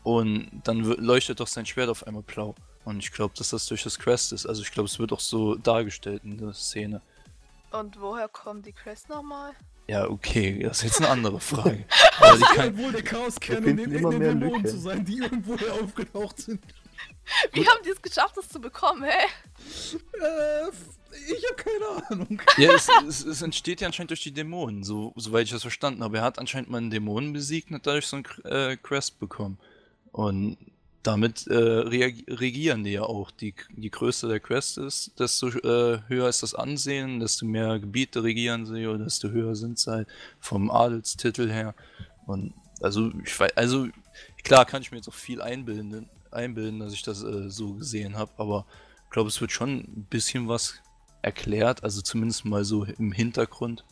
und dann leuchtet doch sein Schwert auf einmal blau. Und ich glaube, dass das durch das Crest ist. Also ich glaube, es wird auch so dargestellt in der Szene. Und woher kommen die Crest nochmal? Ja, okay, das ist jetzt eine andere Frage. Aber die Das kann, scheint wohl der Chaoskern Wir und finden den immer den mehr Dämonen zu sein, die irgendwo hier aufgetaucht sind. Wie haben die es geschafft, das zu bekommen, hä? Äh, ich habe keine Ahnung. Ja, es, es, es entsteht ja anscheinend durch die Dämonen, so, soweit ich das verstanden habe. Er hat anscheinend mal einen Dämonen besiegt und hat dadurch so einen äh, Crest bekommen. Und damit äh, regieren die ja auch. Die, je größer der Crest ist, desto äh, höher ist das Ansehen, desto mehr Gebiete regieren sie oder desto höher sind sie halt vom Adelstitel her. Und also, ich weiß, also klar kann ich mir jetzt auch viel einbilden, einbilden dass ich das äh, so gesehen habe, aber ich glaube, es wird schon ein bisschen was erklärt, also zumindest mal so im Hintergrund.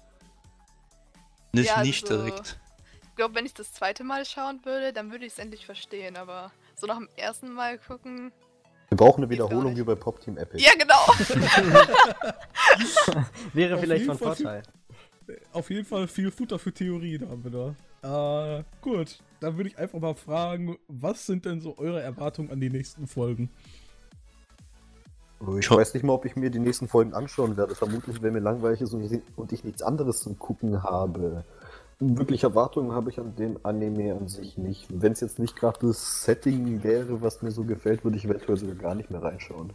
Nicht, Ja, nicht also- direkt. Ich glaube, wenn ich das zweite Mal schauen würde, dann würde ich es endlich verstehen, aber so nach dem ersten Mal gucken. Wir brauchen eine Wiederholung wie bei Pop Team Epic. Ja, genau! Wäre Auf vielleicht von Fall viel- Vorteil. Auf jeden Fall viel Futter für Theorie da wieder. Äh, gut. Dann würde ich einfach mal fragen, was sind denn so eure Erwartungen an die nächsten Folgen? Ich Schon- weiß nicht mal, ob ich mir die nächsten Folgen anschauen werde. Vermutlich, wenn mir langweilig ist und ich, und ich nichts anderes zum Gucken habe. Wirklich Erwartungen habe ich an den Anime an sich nicht. Wenn es jetzt nicht gerade das Setting wäre, was mir so gefällt, würde ich eventuell sogar gar nicht mehr reinschauen.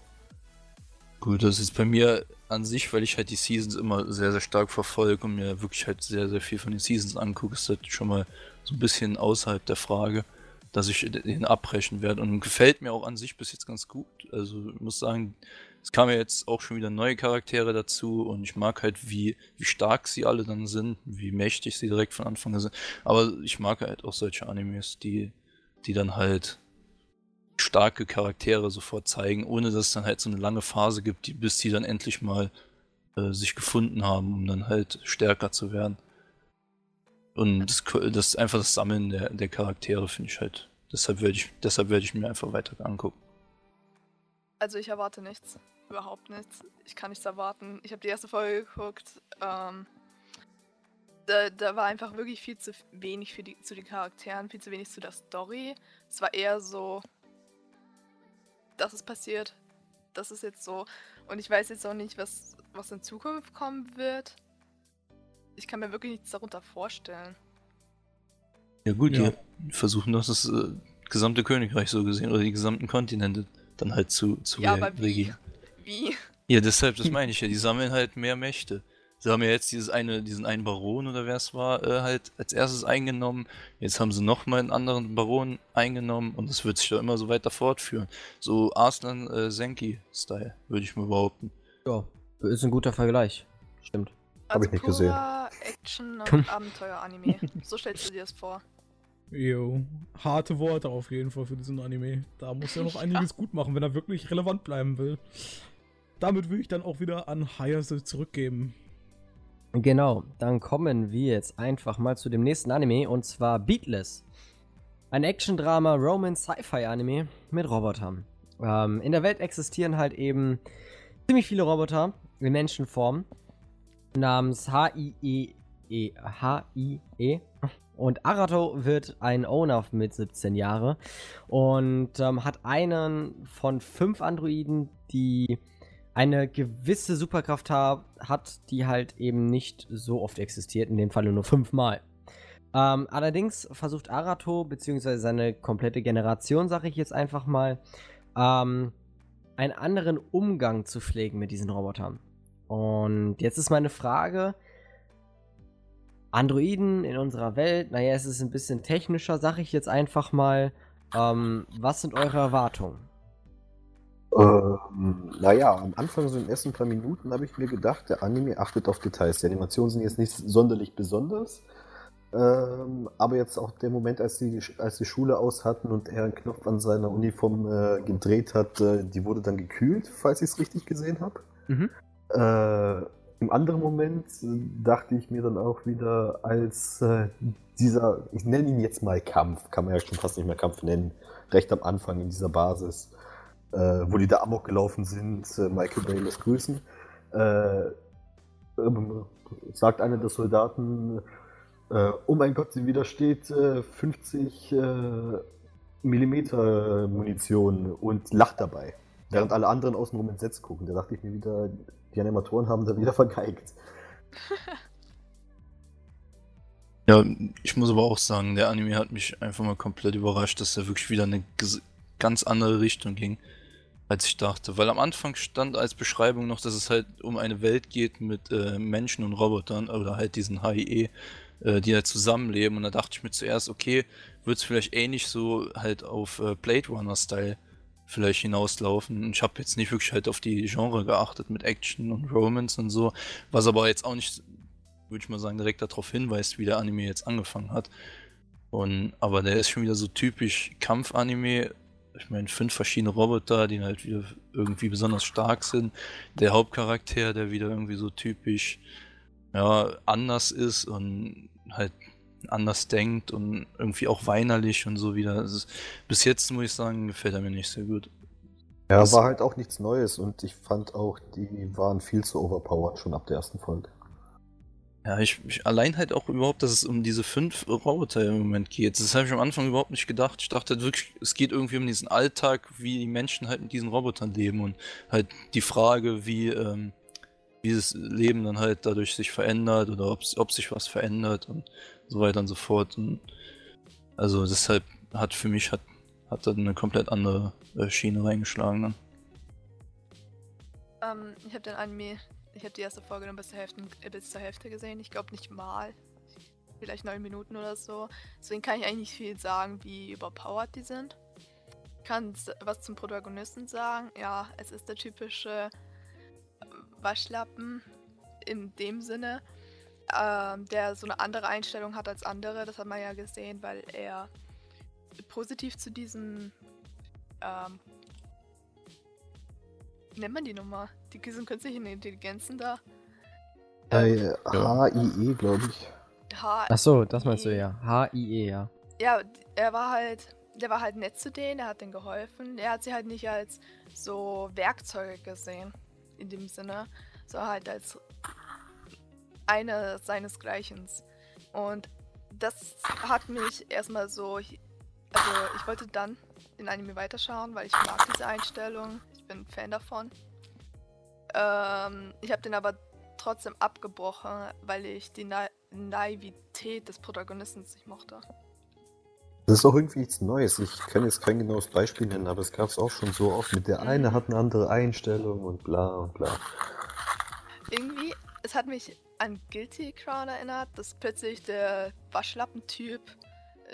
Gut, das ist bei mir an sich, weil ich halt die Seasons immer sehr, sehr stark verfolge und mir wirklich halt sehr, sehr viel von den Seasons angucke, ist das schon mal so ein bisschen außerhalb der Frage, dass ich den abbrechen werde. Und gefällt mir auch an sich bis jetzt ganz gut. Also ich muss sagen, es kamen ja jetzt auch schon wieder neue Charaktere dazu und ich mag halt, wie, wie stark sie alle dann sind, wie mächtig sie direkt von Anfang an sind. Aber ich mag halt auch solche Animes, die, die dann halt starke Charaktere sofort zeigen, ohne dass es dann halt so eine lange Phase gibt, die, bis die dann endlich mal äh, sich gefunden haben, um dann halt stärker zu werden. Und das, das einfach das Sammeln der, der Charaktere finde ich halt. Deshalb werde ich, deshalb werde ich mir einfach weiter angucken. Also ich erwarte nichts. Überhaupt nichts. Ich kann nichts erwarten. Ich habe die erste Folge geguckt. Ähm, da, da war einfach wirklich viel zu wenig für die, zu den Charakteren, viel zu wenig zu der Story. Es war eher so, das ist passiert. Das ist jetzt so. Und ich weiß jetzt auch nicht, was, was in Zukunft kommen wird. Ich kann mir wirklich nichts darunter vorstellen. Ja gut, Ja. die versuchen doch das äh, gesamte Königreich so gesehen oder die gesamten Kontinente dann halt zu, zu Ja, aber wie? regieren. Wie? Ja, deshalb, das meine ich ja, die sammeln halt mehr Mächte. Sie haben ja jetzt dieses eine, diesen einen Baron oder wer es war, äh, halt als erstes eingenommen. Jetzt haben sie nochmal einen anderen Baron eingenommen und das wird sich doch immer so weiter fortführen. So Arslan äh, Senki-Style, würde ich mal behaupten. Ja, ist ein guter Vergleich. Stimmt. Hab Also ich nicht gesehen. Action- und Abenteuer-Anime. So stellst du dir das vor. Jo, harte Worte auf jeden Fall für diesen Anime. Da muss er noch einiges gut machen, wenn er wirklich relevant bleiben will. Damit will ich dann auch wieder an Hayase zurückgeben. Genau, dann kommen wir jetzt einfach mal zu dem nächsten Anime und zwar Beatless. Ein Action-Drama, Romance, Sci-Fi-Anime mit Robotern. Ähm, in der Welt existieren halt eben ziemlich viele Roboter in Menschenform namens HIE. HIE. Und Arato wird ein Owner mit 17 Jahre und ähm, hat einen von fünf Androiden, die eine gewisse Superkraft ha hat, die halt eben nicht so oft existiert, in dem Falle nur fünfmal. Ähm, allerdings versucht Arato, beziehungsweise seine komplette Generation, sage ich jetzt einfach mal, ähm, einen anderen Umgang zu pflegen mit diesen Robotern. Und jetzt ist meine Frage, Androiden in unserer Welt, naja, es ist ein bisschen technischer, sage ich jetzt einfach mal. Ähm, was sind eure Erwartungen? Ähm, naja, am Anfang, so in den ersten paar Minuten, habe ich mir gedacht, der Anime achtet auf Details. Die Animationen sind jetzt nicht sonderlich besonders. Ähm, aber jetzt auch der Moment, als die, als die Schule aus hatten und er einen Knopf an seiner Uniform äh, gedreht hat, äh, die wurde dann gekühlt, falls ich es richtig gesehen habe. Mhm. Äh, Im anderen Moment äh, dachte ich mir dann auch wieder, als äh, dieser, ich nenne ihn jetzt mal Kampf, kann man ja schon fast nicht mehr Kampf nennen, recht am Anfang in dieser Basis, äh, wo die da Amok gelaufen sind, äh, Michael Bay lässt grüßen, äh, ähm, sagt einer der Soldaten, äh, oh mein Gott, sie widersteht äh, 50 äh, Millimeter Munition und lacht dabei. Während alle anderen außenrum entsetzt gucken. Da dachte ich mir wieder, die Animatoren haben da wieder vergeigt. Ja, ich muss aber auch sagen, der Anime hat mich einfach mal komplett überrascht, dass er wirklich wieder eine ges- ganz andere Richtung ging, als ich dachte. Weil am Anfang stand als Beschreibung noch, dass es halt um eine Welt geht mit äh, Menschen und Robotern oder halt diesen HIE, äh, die halt zusammenleben. Und da dachte ich mir zuerst, okay, wird es vielleicht ähnlich so halt auf äh, Blade Runner-Style vielleicht hinauslaufen. Ich habe jetzt nicht wirklich halt auf die Genre geachtet mit Action und Romance und so, was aber jetzt auch nicht würde ich mal sagen, direkt darauf hinweist, wie der Anime jetzt angefangen hat. Und, aber der ist schon wieder so typisch Kampf-Anime. Ich meine, fünf verschiedene Roboter, die halt wieder irgendwie besonders stark sind. Der Hauptcharakter, der wieder irgendwie so typisch ja, anders ist und halt anders denkt und irgendwie auch weinerlich und so wieder. Also, bis jetzt muss ich sagen, gefällt er mir nicht sehr gut. Ja, Das- war halt auch nichts Neues und ich fand auch, die waren viel zu overpowered schon ab der ersten Folge. Ja, ich, ich allein halt auch überhaupt, dass es um diese fünf Roboter im Moment geht. Das habe ich am Anfang überhaupt nicht gedacht. Ich dachte halt wirklich, es geht irgendwie um diesen Alltag, wie die Menschen halt mit diesen Robotern leben und halt die Frage, wie, ähm, wie das Leben dann halt dadurch sich verändert oder ob, ob sich was verändert und so weiter und so fort. Und also deshalb hat für mich hat, hat dann eine komplett andere äh, Schiene reingeschlagen dann. Ähm, ich habe den Anime, ich habe die erste Folge dann bis zur Hälfte, bis zur Hälfte gesehen. Ich glaube nicht mal. Vielleicht neun Minuten oder so. Deswegen kann ich eigentlich nicht viel sagen, wie überpowered die sind. Ich kann was zum Protagonisten sagen. Ja, es ist der typische Waschlappen in dem Sinne, ähm, der so eine andere Einstellung hat als andere. Das hat man ja gesehen, weil er positiv zu diesen ähm, wie nennt man die nochmal? Die diesen künstlichen Intelligenzen da. Bei HIE, glaube ich. H Ach so, das meinst du ja. H-I-E, ja. ja, er war halt, der war halt nett zu denen, er hat denen geholfen. Er hat sie halt nicht als so Werkzeuge gesehen, in dem Sinne, sondern halt als eine seinesgleichen. Und das hat mich erstmal so, also ich wollte dann den Anime weiterschauen, weil ich mag diese Einstellung, ich bin Fan davon. Ähm, ich habe den aber trotzdem abgebrochen, weil ich die Na Naivität des Protagonisten nicht mochte. Das ist auch irgendwie nichts Neues. Ich kann jetzt kein genaues Beispiel nennen, aber es gab es auch schon so oft mit der eine hat eine andere Einstellung und bla und bla. Irgendwie, es hat mich an Guilty Crown erinnert, dass plötzlich der Waschlappentyp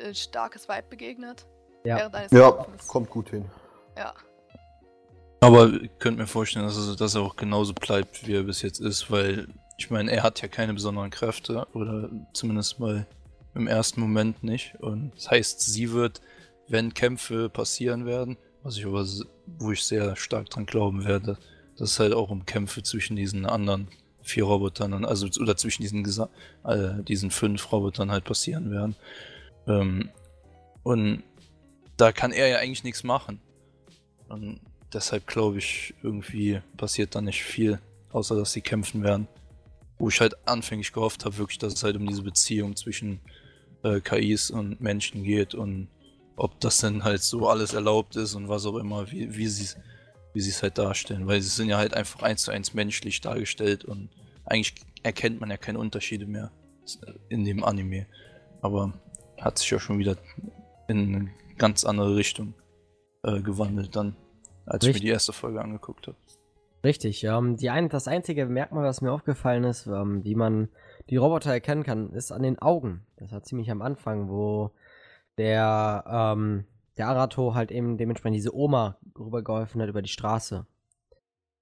ein starkes Weib begegnet. Ja. Ja, kommt gut hin. Ja. Aber ich könnte mir vorstellen, dass, es, dass er auch genauso bleibt, wie er bis jetzt ist, weil ich meine, er hat ja keine besonderen Kräfte oder zumindest mal im ersten Moment nicht. Und das heißt, sie wird, wenn Kämpfe passieren werden, was ich aber, wo ich sehr stark dran glauben werde, dass es halt auch um Kämpfe zwischen diesen anderen vier Robotern, dann- also oder zwischen diesen, gesa- äh, diesen fünf Robotern halt passieren werden. Ähm, und da kann er ja eigentlich nichts machen. Und deshalb glaube ich, irgendwie passiert da nicht viel, außer dass sie kämpfen werden. Wo ich halt anfänglich gehofft habe, wirklich, dass es halt um diese Beziehung zwischen äh, KIs und Menschen geht und ob das denn halt so alles erlaubt ist und was auch immer, wie, wie sie wie sie es halt darstellen. Weil sie sind ja halt einfach eins zu eins menschlich dargestellt und eigentlich erkennt man ja keine Unterschiede mehr in dem Anime. Aber hat sich ja schon wieder in eine ganz andere Richtung äh, gewandelt dann, als ich Richtig. mir die erste Folge angeguckt habe. Richtig, ähm, die ein, das einzige Merkmal, was mir aufgefallen ist, ähm, wie man die Roboter erkennen kann, ist an den Augen. Das war ziemlich am Anfang, wo der, ähm, der Arato halt eben dementsprechend diese Oma rübergeholfen hat über die Straße.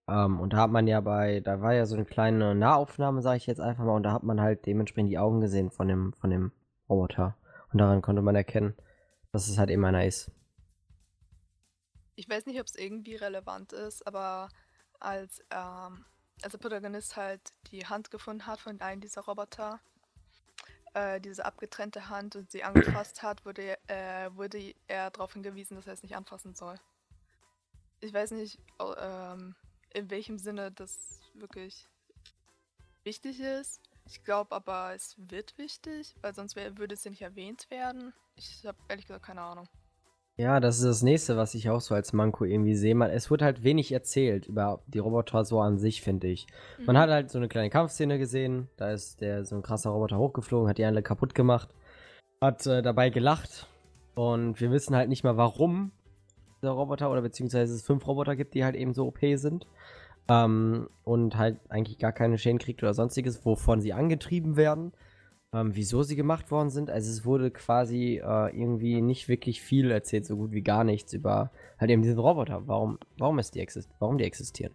Ähm, und da hat man ja bei, da war ja so eine kleine Nahaufnahme, sage ich jetzt einfach mal, und da hat man halt dementsprechend die Augen gesehen von dem, von dem Roboter. Und daran konnte man erkennen, dass es halt eben einer ist. Ich weiß nicht, ob es irgendwie relevant ist, aber als, ähm, als der Protagonist halt die Hand gefunden hat von einem dieser Roboter, äh, diese abgetrennte Hand und sie angefasst hat, wurde, äh, wurde er darauf hingewiesen, dass er es nicht anfassen soll. Ich weiß nicht, ähm, in welchem Sinne das wirklich wichtig ist. Ich glaube aber, es wird wichtig, weil sonst wär, würde es ja nicht erwähnt werden. Ich habe ehrlich gesagt keine Ahnung. Ja, das ist das nächste, was ich auch so als Manko irgendwie sehe. Man, es wird halt wenig erzählt über die Roboter so an sich, finde ich. Man Mhm. hat halt so eine kleine Kampfszene gesehen. Da ist der so ein krasser Roboter hochgeflogen, hat die alle kaputt gemacht, hat äh, dabei gelacht. Und wir wissen halt nicht mal, warum der Roboter oder beziehungsweise es fünf Roboter gibt, die halt eben so OP sind. Ähm, und halt eigentlich gar keine Schäden kriegt oder sonstiges, wovon sie angetrieben werden. Ähm, wieso sie gemacht worden sind. Also es wurde quasi äh, irgendwie nicht wirklich viel erzählt, so gut wie gar nichts über halt eben diesen Roboter. Warum, warum ist die exist warum die existieren?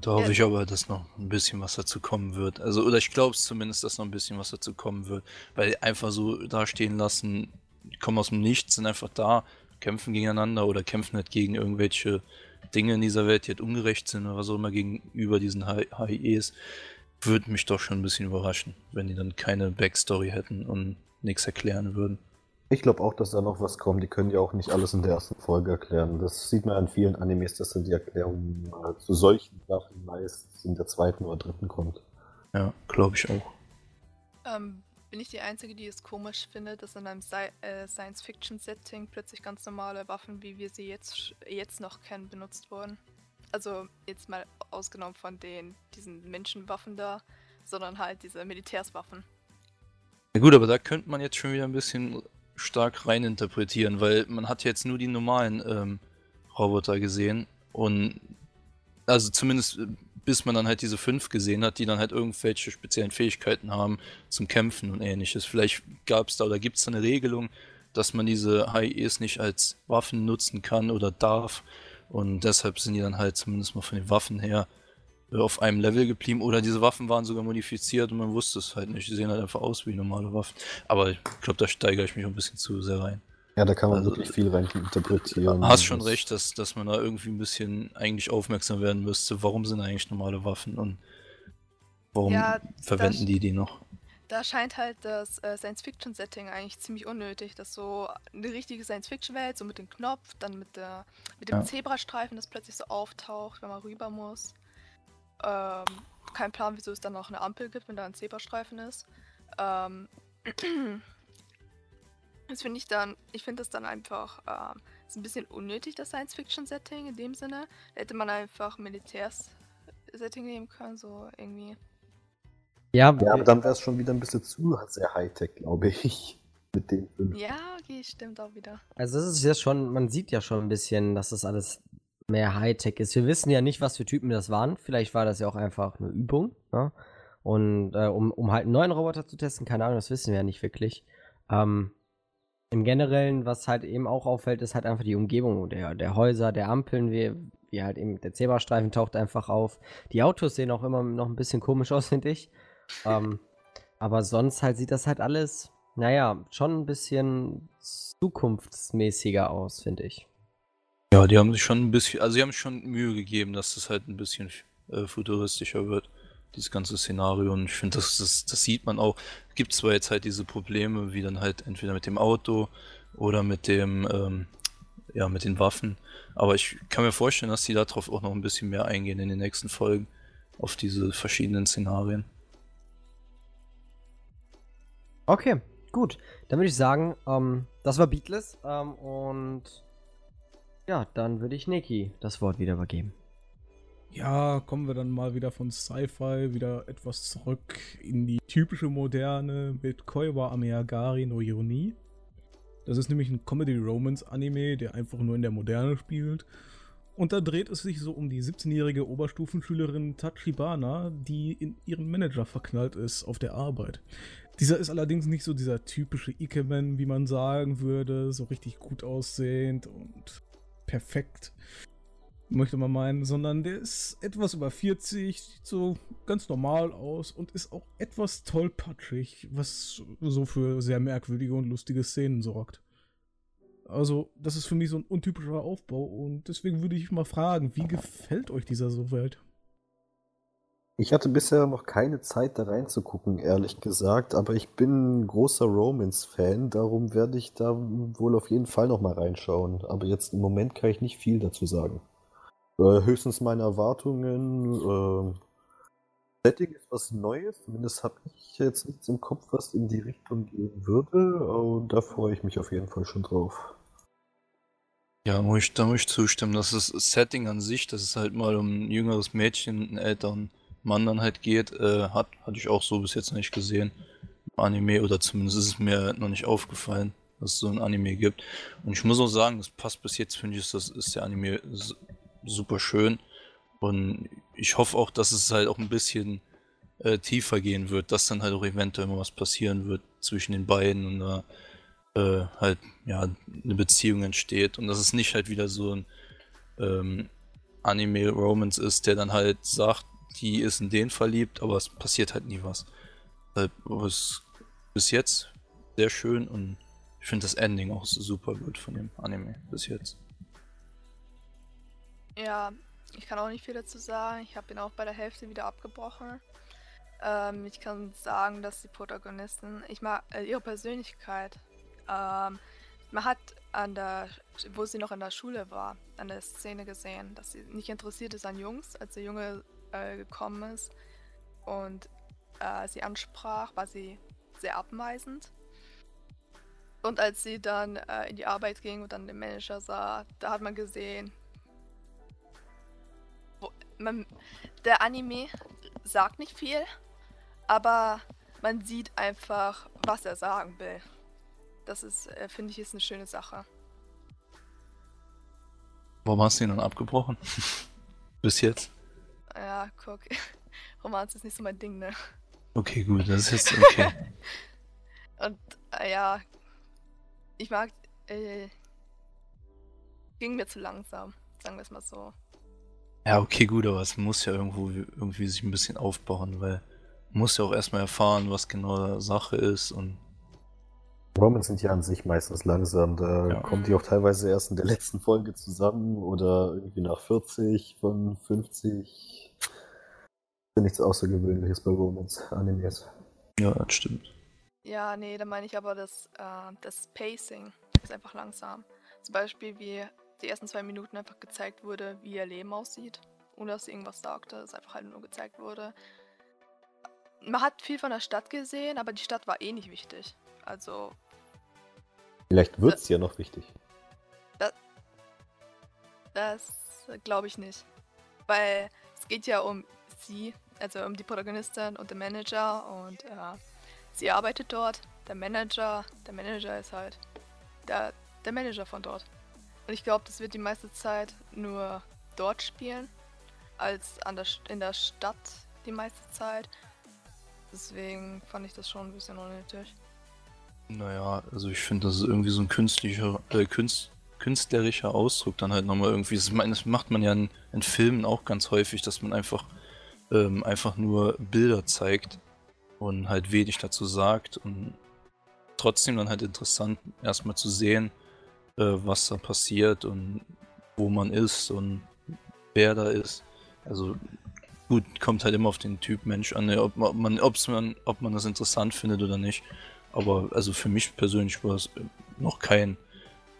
Da hoffe ich aber, dass noch ein bisschen was dazu kommen wird. Also, oder ich glaube es zumindest, dass noch ein bisschen was dazu kommen wird. Weil einfach so dastehen lassen, die kommen aus dem Nichts, sind einfach da, kämpfen gegeneinander oder kämpfen halt gegen irgendwelche Dinge in dieser Welt, die halt ungerecht sind oder was auch immer gegenüber diesen HIEs. Würde mich doch schon ein bisschen überraschen, wenn die dann keine Backstory hätten und nichts erklären würden. Ich glaube auch, dass da noch was kommt. Die können ja auch nicht alles in der ersten Folge erklären. Das sieht man an vielen Animes, dass dann die Erklärung äh, zu solchen Sachen meist in der zweiten oder dritten kommt. Ja, glaube ich auch. Ähm, bin ich die Einzige, die es komisch findet, dass in einem Sci äh, Science-Fiction-Setting plötzlich ganz normale Waffen, wie wir sie jetzt, sch- jetzt noch kennen, benutzt wurden? Also jetzt mal ausgenommen von den diesen Menschenwaffen da, sondern halt diese Militärswaffen. Ja gut, aber da könnte man jetzt schon wieder ein bisschen stark reininterpretieren, weil man hat jetzt nur die normalen ähm, Roboter gesehen und also zumindest äh, bis man dann halt diese fünf gesehen hat, die dann halt irgendwelche speziellen Fähigkeiten haben zum Kämpfen und ähnliches. Vielleicht gab es da oder gibt es da eine Regelung, dass man diese HIEs nicht als Waffen nutzen kann oder darf und deshalb sind die dann halt zumindest mal von den Waffen her äh, auf einem Level geblieben oder diese Waffen waren sogar modifiziert und man wusste es halt nicht. Die sehen halt einfach aus wie normale Waffen. Aber ich glaube, da steigere ich mich ein bisschen zu sehr rein. Ja, da kann man Also, wirklich viel rein interpretieren. Hast schon Das- recht, dass, dass man da irgendwie ein bisschen eigentlich aufmerksam werden müsste. Warum sind eigentlich normale Waffen und warum Ja, verwenden die die noch? Da scheint halt das äh, Science-Fiction-Setting eigentlich ziemlich unnötig, dass so eine richtige Science-Fiction-Welt, so mit dem Knopf, dann mit, der, mit dem Ja. Zebrastreifen, das plötzlich so auftaucht, wenn man rüber muss. Ähm, kein Plan, wieso es dann noch eine Ampel gibt, wenn da ein Zebrastreifen ist. Ähm, das finde ich dann, ich finde das dann einfach, ähm, ist ein bisschen unnötig, das Science-Fiction-Setting in dem Sinne. Da hätte man einfach Militärs-Setting nehmen können, so irgendwie. Ja, Ja, aber dann wäre es schon wieder ein bisschen zu sehr Hightech, glaube ich. Mit den fünf. Ja, okay, stimmt auch wieder. also es ist ja schon, man sieht ja schon ein bisschen, dass das alles mehr Hightech ist. Wir wissen ja nicht, was für Typen das waren. Vielleicht war das ja auch einfach eine Übung. Ne? Und äh, um, um halt einen neuen Roboter zu testen, keine Ahnung, das wissen wir ja nicht wirklich. Ähm, Im Generellen, was halt eben auch auffällt, ist halt einfach die Umgebung der, der Häuser, der Ampeln, wie, wie halt eben der Zebrastreifen taucht einfach auf. Die Autos sehen auch immer noch ein bisschen komisch aus, finde ich. Ähm, aber sonst halt sieht das halt alles, naja, schon ein bisschen zukunftsmäßiger aus, finde ich. Ja, die haben sich schon ein bisschen, also sie haben sich schon Mühe gegeben, dass das halt ein bisschen äh, futuristischer wird, dieses ganze Szenario. Und ich finde, das, das, das sieht man auch. Gibt zwar jetzt halt diese Probleme, wie dann halt entweder mit dem Auto oder mit dem, ähm, ja, mit den Waffen. Aber ich kann mir vorstellen, dass die darauf auch noch ein bisschen mehr eingehen in den nächsten Folgen, auf diese verschiedenen Szenarien. Okay, gut. Dann würde ich sagen, ähm, das war Beatless. Ähm, und ja, dann würde ich Neki das Wort wieder übergeben. Ja, kommen wir dann mal wieder von Sci-Fi wieder etwas zurück in die typische Moderne mit Koiwa Ameagari no Yoni. Das ist nämlich ein Comedy-Romance-Anime, der einfach nur in der Moderne spielt. Und da dreht es sich so um die 17-jährige Oberstufenschülerin Tachibana, die in ihren Manager verknallt ist auf der Arbeit. Dieser ist allerdings nicht so dieser typische Ikemen, wie man sagen würde, so richtig gut aussehend und perfekt, möchte man meinen, sondern der ist etwas über 40, sieht so ganz normal aus und ist auch etwas tollpatschig, was so für sehr merkwürdige und lustige Szenen sorgt. Also, das ist für mich so ein untypischer Aufbau und deswegen würde ich mal fragen, wie gefällt euch dieser so Welt? Ich hatte bisher noch keine Zeit, da reinzugucken, ehrlich gesagt, aber ich bin ein großer Romans-Fan, darum werde ich da wohl auf jeden Fall noch mal reinschauen. Aber jetzt im Moment kann ich nicht viel dazu sagen. Äh, höchstens meine Erwartungen. Äh, Setting ist was Neues, zumindest habe ich jetzt nichts im Kopf, was in die Richtung gehen würde. Und da freue ich mich auf jeden Fall schon drauf. Ja, muss ich, da muss ich zustimmen. Das ist das Setting an sich, dass es halt mal um ein jüngeres Mädchen und einen älteren Mann dann halt geht, äh, hat, hatte ich auch so bis jetzt nicht gesehen. Anime oder zumindest ist es mir noch nicht aufgefallen, dass es so ein Anime gibt. Und ich muss auch sagen, das passt bis jetzt, finde ich, das ist der Anime super schön. Und ich hoffe auch, dass es halt auch ein bisschen äh, tiefer gehen wird, dass dann halt auch eventuell mal was passieren wird zwischen den beiden und da äh, halt ja eine Beziehung entsteht und dass es nicht halt wieder so ein ähm, Anime-Romance ist, der dann halt sagt, die ist in den verliebt, aber es passiert halt nie was. Deshalb ist bis jetzt sehr schön und ich finde das Ending auch super gut von dem Anime bis jetzt. Ja, ich kann auch nicht viel dazu sagen. Ich habe ihn auch bei der Hälfte wieder abgebrochen. Ähm, ich kann sagen, dass die Protagonisten, ich mag äh, ihre Persönlichkeit. Ähm, man hat an der, wo sie noch in der Schule war, an der Szene gesehen, dass sie nicht interessiert ist an Jungs, als der Junge äh, gekommen ist und äh, sie ansprach, war sie sehr abweisend. Und als sie dann äh, in die Arbeit ging und dann den Manager sah, da hat man gesehen, wo, man, der Anime sagt nicht viel, aber man sieht einfach, was er sagen will. Das ist, äh, finde ich, ist eine schöne Sache. Warum hast du ihn dann abgebrochen? Bis jetzt? Ja, guck. Romanze ist nicht so mein Ding, ne? Okay, gut, das ist jetzt okay. Und äh, ja, ich mag, äh, ging mir zu langsam, sagen wir es mal so. Ja, okay, gut, aber es muss ja irgendwo irgendwie sich ein bisschen aufbauen, weil man muss ja auch erstmal erfahren, was genau Sache ist und Romans sind ja an sich meistens langsam. Da ja. kommen die auch teilweise erst in der letzten Folge zusammen oder irgendwie nach 40 von 50. Das ist nichts Außergewöhnliches bei Romans-Animes. Ja, das stimmt. Ja, nee, da meine ich aber das, äh, das Pacing ist einfach langsam. Zum Beispiel, wie die ersten zwei Minuten einfach gezeigt wurde, wie ihr Leben aussieht, ohne dass sie irgendwas sagte, es einfach halt nur gezeigt wurde. Man hat viel von der Stadt gesehen, aber die Stadt war eh nicht wichtig. Also Vielleicht wird es ja noch wichtig. Das, das glaube ich nicht. Weil es geht ja um sie, also um die Protagonistin und den Manager und äh, sie arbeitet dort. Der Manager, der Manager ist halt der, der Manager von dort. Und ich glaube, das wird die meiste Zeit nur dort spielen, als an der, in der Stadt die meiste Zeit. Deswegen fand ich das schon ein bisschen unnötig. Naja, also ich finde, das ist irgendwie so ein künstlicher, äh, künst, künstlerischer Ausdruck dann halt nochmal irgendwie. Das, das macht man ja in, in, Filmen auch ganz häufig, dass man einfach, ähm, einfach nur Bilder zeigt und halt wenig dazu sagt und trotzdem dann halt interessant erstmal zu sehen, äh, was da passiert und wo man ist und wer da ist. Also gut, kommt halt immer auf den Typ Mensch an, ne, ob man, ob's man, ob man das interessant findet oder nicht. Aber also für mich persönlich war es noch kein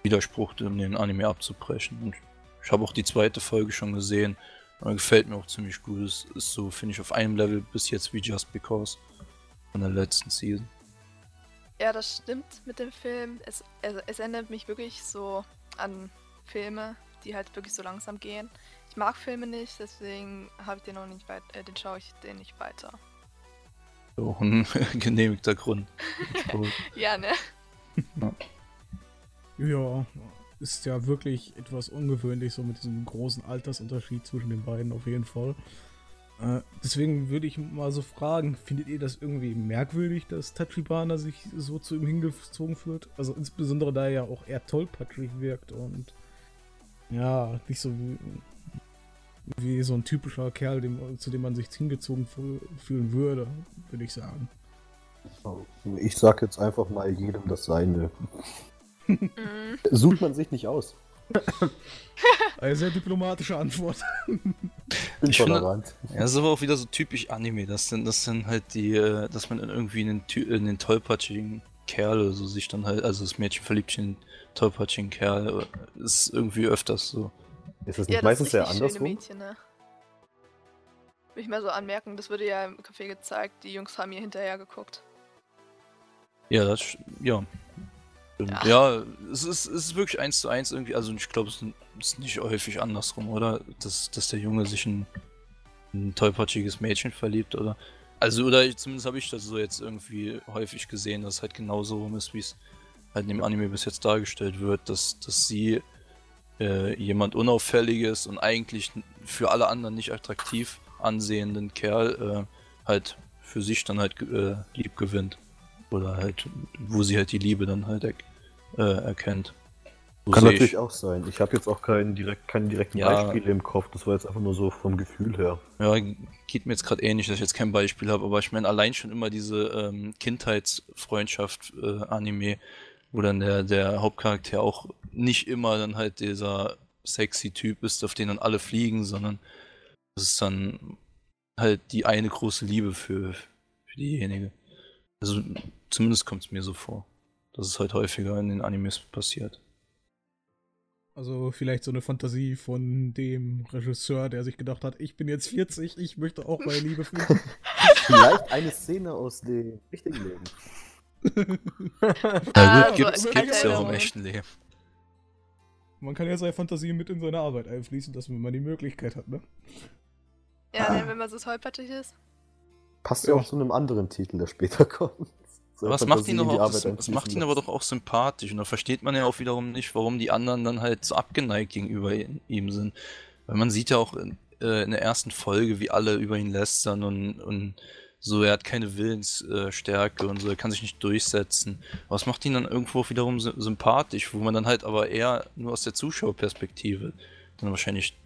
Widerspruch, den Anime abzubrechen. Und ich habe auch die zweite Folge schon gesehen. Gefällt mir auch ziemlich gut. Es ist so, finde ich, auf einem Level bis jetzt wie Just Because von der letzten Season. Ja, das stimmt mit dem Film. Es, es, es erinnert mich wirklich so an Filme, die halt wirklich so langsam gehen. Ich mag Filme nicht, deswegen habe ich den noch nicht weiter, äh, den schaue ich den nicht weiter. Auch ein genehmigter Grund. ja, ne? Ja. ist ja wirklich etwas ungewöhnlich, so mit diesem großen Altersunterschied zwischen den beiden auf jeden Fall. Äh, deswegen würde ich mal so fragen, findet ihr das irgendwie merkwürdig, dass Tachibana sich so zu ihm hingezogen fühlt? Also insbesondere da er ja auch eher tollpatschig wirkt und ja, nicht so wie, so ein typischer Kerl, dem, zu dem man sich hingezogen fühlen würde, würde ich sagen. Ich sag jetzt einfach mal jedem das Seine. Mhm. Sucht man sich nicht aus. Eine sehr diplomatische Antwort. Ich finde, ja, das ist aber auch wieder so typisch Anime, dass dann, dass dann halt die, äh, dass man irgendwie in den, in den tollpatschigen Kerl oder so sich dann halt, also das Mädchen verliebt sich in den tollpatschigen Kerl, ist irgendwie öfters so. Ist das nicht ja, meistens sehr andersrum? Mädchen, ne? Will ich mal so anmerken, das wurde ja im Café gezeigt, die Jungs haben hier hinterher geguckt. Ja, das, ja. Ja. ja, es, ist, es ist wirklich eins zu eins irgendwie, also ich glaube, es ist nicht häufig andersrum, oder? Dass, dass der Junge sich in ein tollpatschiges Mädchen verliebt, oder? Also, oder zumindest habe ich das so jetzt irgendwie häufig gesehen, dass es halt genauso rum ist, wie es halt in dem Anime bis jetzt dargestellt wird, dass, dass sie äh, jemand Unauffälliges und eigentlich für alle anderen nicht attraktiv ansehenden Kerl äh, halt für sich dann halt äh, lieb gewinnt. Oder halt, wo sie halt die Liebe dann halt er äh, erkennt. So Kann natürlich ich. auch sein. Ich habe jetzt auch keinen direkt, keine direkten ja, Beispiele im Kopf. Das war jetzt einfach nur so vom Gefühl her. Ja, geht mir jetzt gerade ähnlich, dass ich jetzt kein Beispiel habe. Aber ich meine, allein schon immer diese ähm, Kindheitsfreundschaft-Anime, äh, wo dann der, der Hauptcharakter auch nicht immer dann halt dieser sexy Typ ist, auf den dann alle fliegen, sondern das ist dann halt die eine große Liebe für, für diejenige. Also zumindest kommt es mir so vor, dass es halt häufiger in den Animes passiert. Also vielleicht so eine Fantasie von dem Regisseur, der sich gedacht hat, ich bin jetzt 40, ich möchte auch meine Liebe fühlen. vielleicht eine Szene aus dem richtigen Leben. Na gut, gibt's, gibt's ja auch im echten Leben. Man kann ja seine Fantasie mit in seine Arbeit einfließen, dass man die Möglichkeit hat, ne? Ja, ah. wenn man so tollpatschig ist. Passt ja auch zu einem anderen Titel, der später kommt. So was macht ihn, auch, das, das macht ihn aber doch auch sympathisch und da versteht man ja auch wiederum nicht, warum die anderen dann halt so abgeneigt gegenüber ihm sind. Weil man sieht ja auch in, äh, in der ersten Folge, wie alle über ihn lästern und, und so, er hat keine Willensstärke äh, und so, er kann sich nicht durchsetzen. Aber es macht ihn dann irgendwo wiederum sympathisch, wo man dann halt aber eher nur aus der Zuschauerperspektive dann wahrscheinlich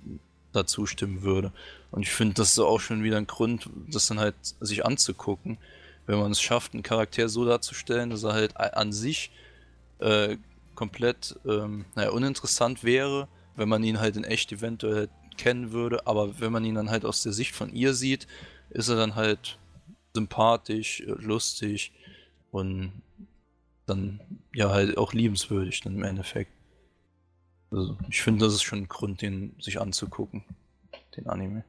dazu stimmen würde. Und ich finde, das ist auch schon wieder ein Grund, das dann halt sich anzugucken, wenn man es schafft, einen Charakter so darzustellen, dass er halt an sich äh, komplett ähm, naja, uninteressant wäre, wenn man ihn halt in echt eventuell kennen würde, aber wenn man ihn dann halt aus der Sicht von ihr sieht, ist er dann halt sympathisch, lustig und dann ja halt auch liebenswürdig dann im Endeffekt. Also ich finde, das ist schon ein Grund, den sich anzugucken, den Anime.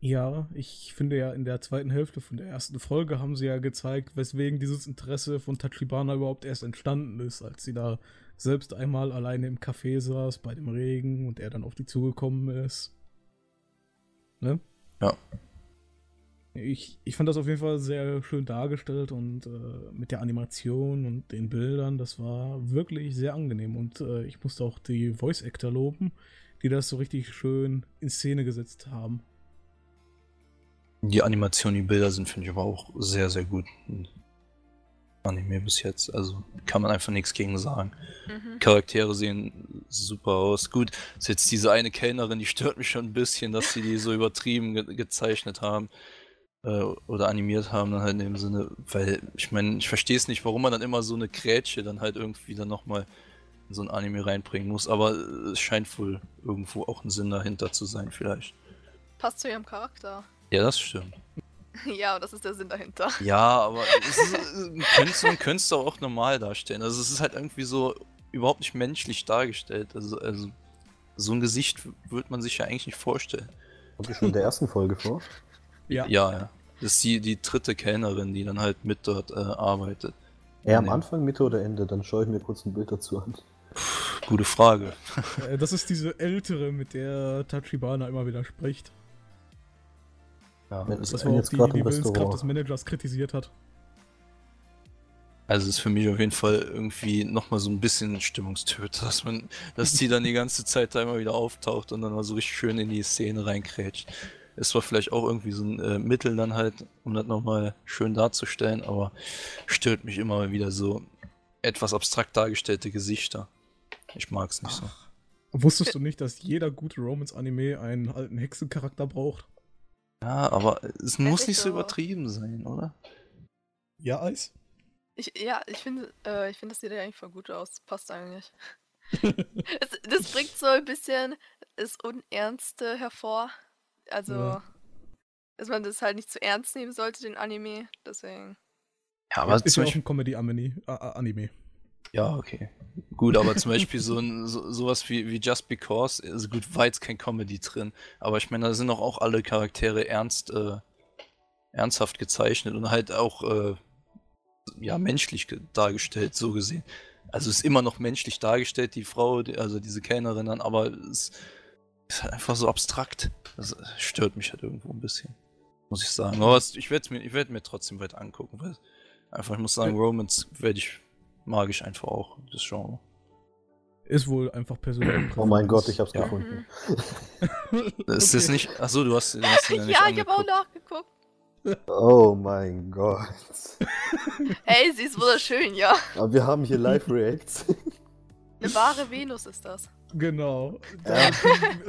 Ja, ich finde ja in der zweiten Hälfte von der ersten Folge haben sie ja gezeigt, weswegen dieses Interesse von Tachibana überhaupt erst entstanden ist, als sie da selbst einmal alleine im Café saß bei dem Regen und er dann auf die zugekommen ist. Ne? Ja. Ich, ich fand das auf jeden Fall sehr schön dargestellt und äh, mit der Animation und den Bildern, das war wirklich sehr angenehm. Und äh, ich musste auch die Voice Actor loben, die das so richtig schön in Szene gesetzt haben. Die Animation, die Bilder sind, finde ich aber auch sehr, sehr gut. Anime bis jetzt. Also kann man einfach nichts gegen sagen. Mhm. Charaktere sehen super aus. Gut, ist jetzt diese eine Kellnerin, die stört mich schon ein bisschen, dass sie die so übertrieben ge gezeichnet haben äh, oder animiert haben, dann halt in dem Sinne, weil ich meine, ich verstehe es nicht, warum man dann immer so eine Grätsche dann halt irgendwie dann nochmal in so ein Anime reinbringen muss, aber es scheint wohl irgendwo auch ein Sinn dahinter zu sein, vielleicht. Passt zu ihrem Charakter. Ja, das stimmt. Ja, das ist der Sinn dahinter. Ja, aber ist, könntest, man könnte es auch normal darstellen. Also es ist halt irgendwie so überhaupt nicht menschlich dargestellt. Also, also so ein Gesicht würde man sich ja eigentlich nicht vorstellen. Kommt ihr schon in der ersten Folge vor? Ja. Ja, ja. Das ist die, die dritte Kellnerin, die dann halt mit dort äh, arbeitet. Eher am Anfang, Mitte oder Ende? Dann schaue ich mir kurz ein Bild dazu an. Puh, gute Frage. Äh, das ist diese ältere, mit der Tachibana immer wieder spricht. Ja, das, das war auch die, die Willenskraft des Managers kritisiert hat. Also ist für mich auf jeden Fall irgendwie nochmal so ein bisschen Stimmungstöter, dass man, dass die dann die ganze Zeit da immer wieder auftaucht und dann mal so richtig schön in die Szene reinkrätscht. Ist zwar vielleicht auch irgendwie so ein äh, Mittel dann halt, um das nochmal schön darzustellen, aber stört mich immer mal wieder so etwas abstrakt dargestellte Gesichter. Ich mag es nicht so. Wusstest du nicht, dass jeder gute Romance-Anime einen alten Hexencharakter braucht? Ja, aber es muss nicht so übertrieben sein, oder? Ja, Eis? Ich, ja, ich finde, äh, ich finde, das sieht ja eigentlich voll gut aus. Passt eigentlich. es, das bringt so ein bisschen das Unernste hervor. Also, Ja. dass man das halt nicht zu ernst nehmen sollte, den Anime. Deswegen. Ja, aber ist zum ja auch Beispiel, ein Comedy-Anime. Anime. ja, okay. Gut, aber zum Beispiel so ein, so, sowas wie, wie Just Because, also gut, war jetzt kein Comedy drin, aber ich meine, da sind doch auch alle Charaktere ernst, äh, ernsthaft gezeichnet und halt auch, äh, ja, menschlich ge- dargestellt, so gesehen. Also ist immer noch menschlich dargestellt, die Frau, die, also diese Kellnerin dann, aber es ist halt einfach so abstrakt. Das stört mich halt irgendwo ein bisschen. Muss ich sagen. Aber ich werde mir, ich werd mir trotzdem weiter angucken, weil einfach, ich muss sagen, Romance werde ich, mag ich einfach auch, das Genre. Ist wohl einfach persönlich. Oh mein Gott, ich hab's Ja. gefunden. Ist das nicht. Achso, du hast, du hast ihn ja nicht ja, ich habe auch nachgeguckt. Oh mein Gott. Ey, sie ist wunderschön, ja. Aber wir haben hier Live-Reacts. Eine wahre Venus ist das. Genau. Ja.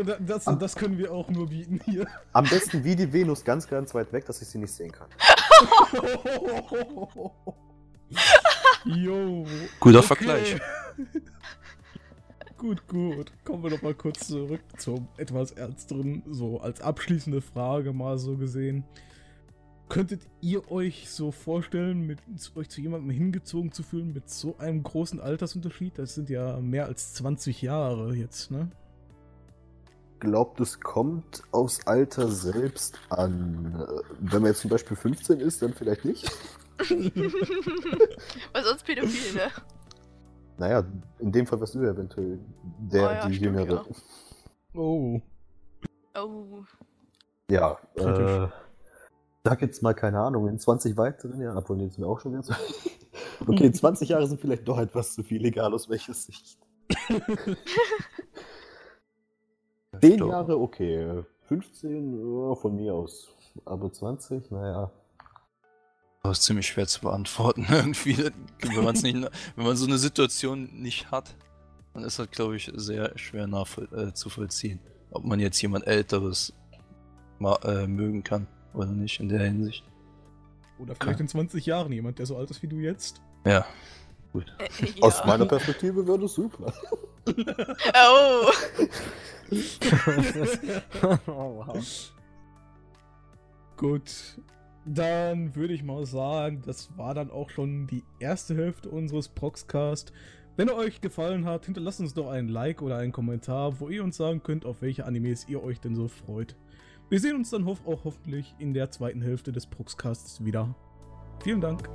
Da, das, das können wir auch nur bieten hier. Am besten wie die Venus ganz, ganz weit weg, dass ich sie nicht sehen kann. Jo. Guter Okay. Vergleich. gut, gut. Kommen wir doch mal kurz zurück zum etwas ernsteren, so als abschließende Frage mal so gesehen. Könntet ihr euch so vorstellen, mit euch zu jemandem hingezogen zu fühlen mit so einem großen Altersunterschied? Das sind ja mehr als 20 Jahre jetzt, ne? Glaubt, es kommt aufs Alter selbst an. Wenn man jetzt zum Beispiel 15 ist, dann vielleicht nicht. Weil sonst pädophil, ne? Naja, in dem Fall wärst du ja eventuell der, Oh ja, die stimmt, Jüngere. Oh. Oh. Ja, Kritisch. äh, sag jetzt mal, keine Ahnung, in 20 weiteren Jahren, obwohl jetzt sind wir auch schon so. Okay, 20 Jahre sind vielleicht doch etwas zu viel, egal aus welcher Sicht. 10 Doch. Jahre, okay. 15, ja, von mir aus. Aber 20, naja. Das ist ziemlich schwer zu beantworten, irgendwie. Wenn, man's nicht, wenn man so eine Situation nicht hat, dann ist das, glaube ich, sehr schwer nachvoll äh. Ob man jetzt jemand Älteres ma äh, mögen kann oder nicht in der Hinsicht. Oder vielleicht in 20 Jahren jemand, der so alt ist wie du jetzt. Ja, gut. Äh, ja. Aus meiner Perspektive wäre das super. Oh. oh, wow. Gut, dann würde ich mal sagen, das war dann auch schon die erste Hälfte unseres Proxcast. Wenn er euch gefallen hat, hinterlasst uns doch einen Like oder einen Kommentar, wo ihr uns sagen könnt, auf welche Animes ihr euch denn so freut. Wir sehen uns dann auch hoffentlich in der zweiten Hälfte des Proxcasts wieder. Vielen Dank.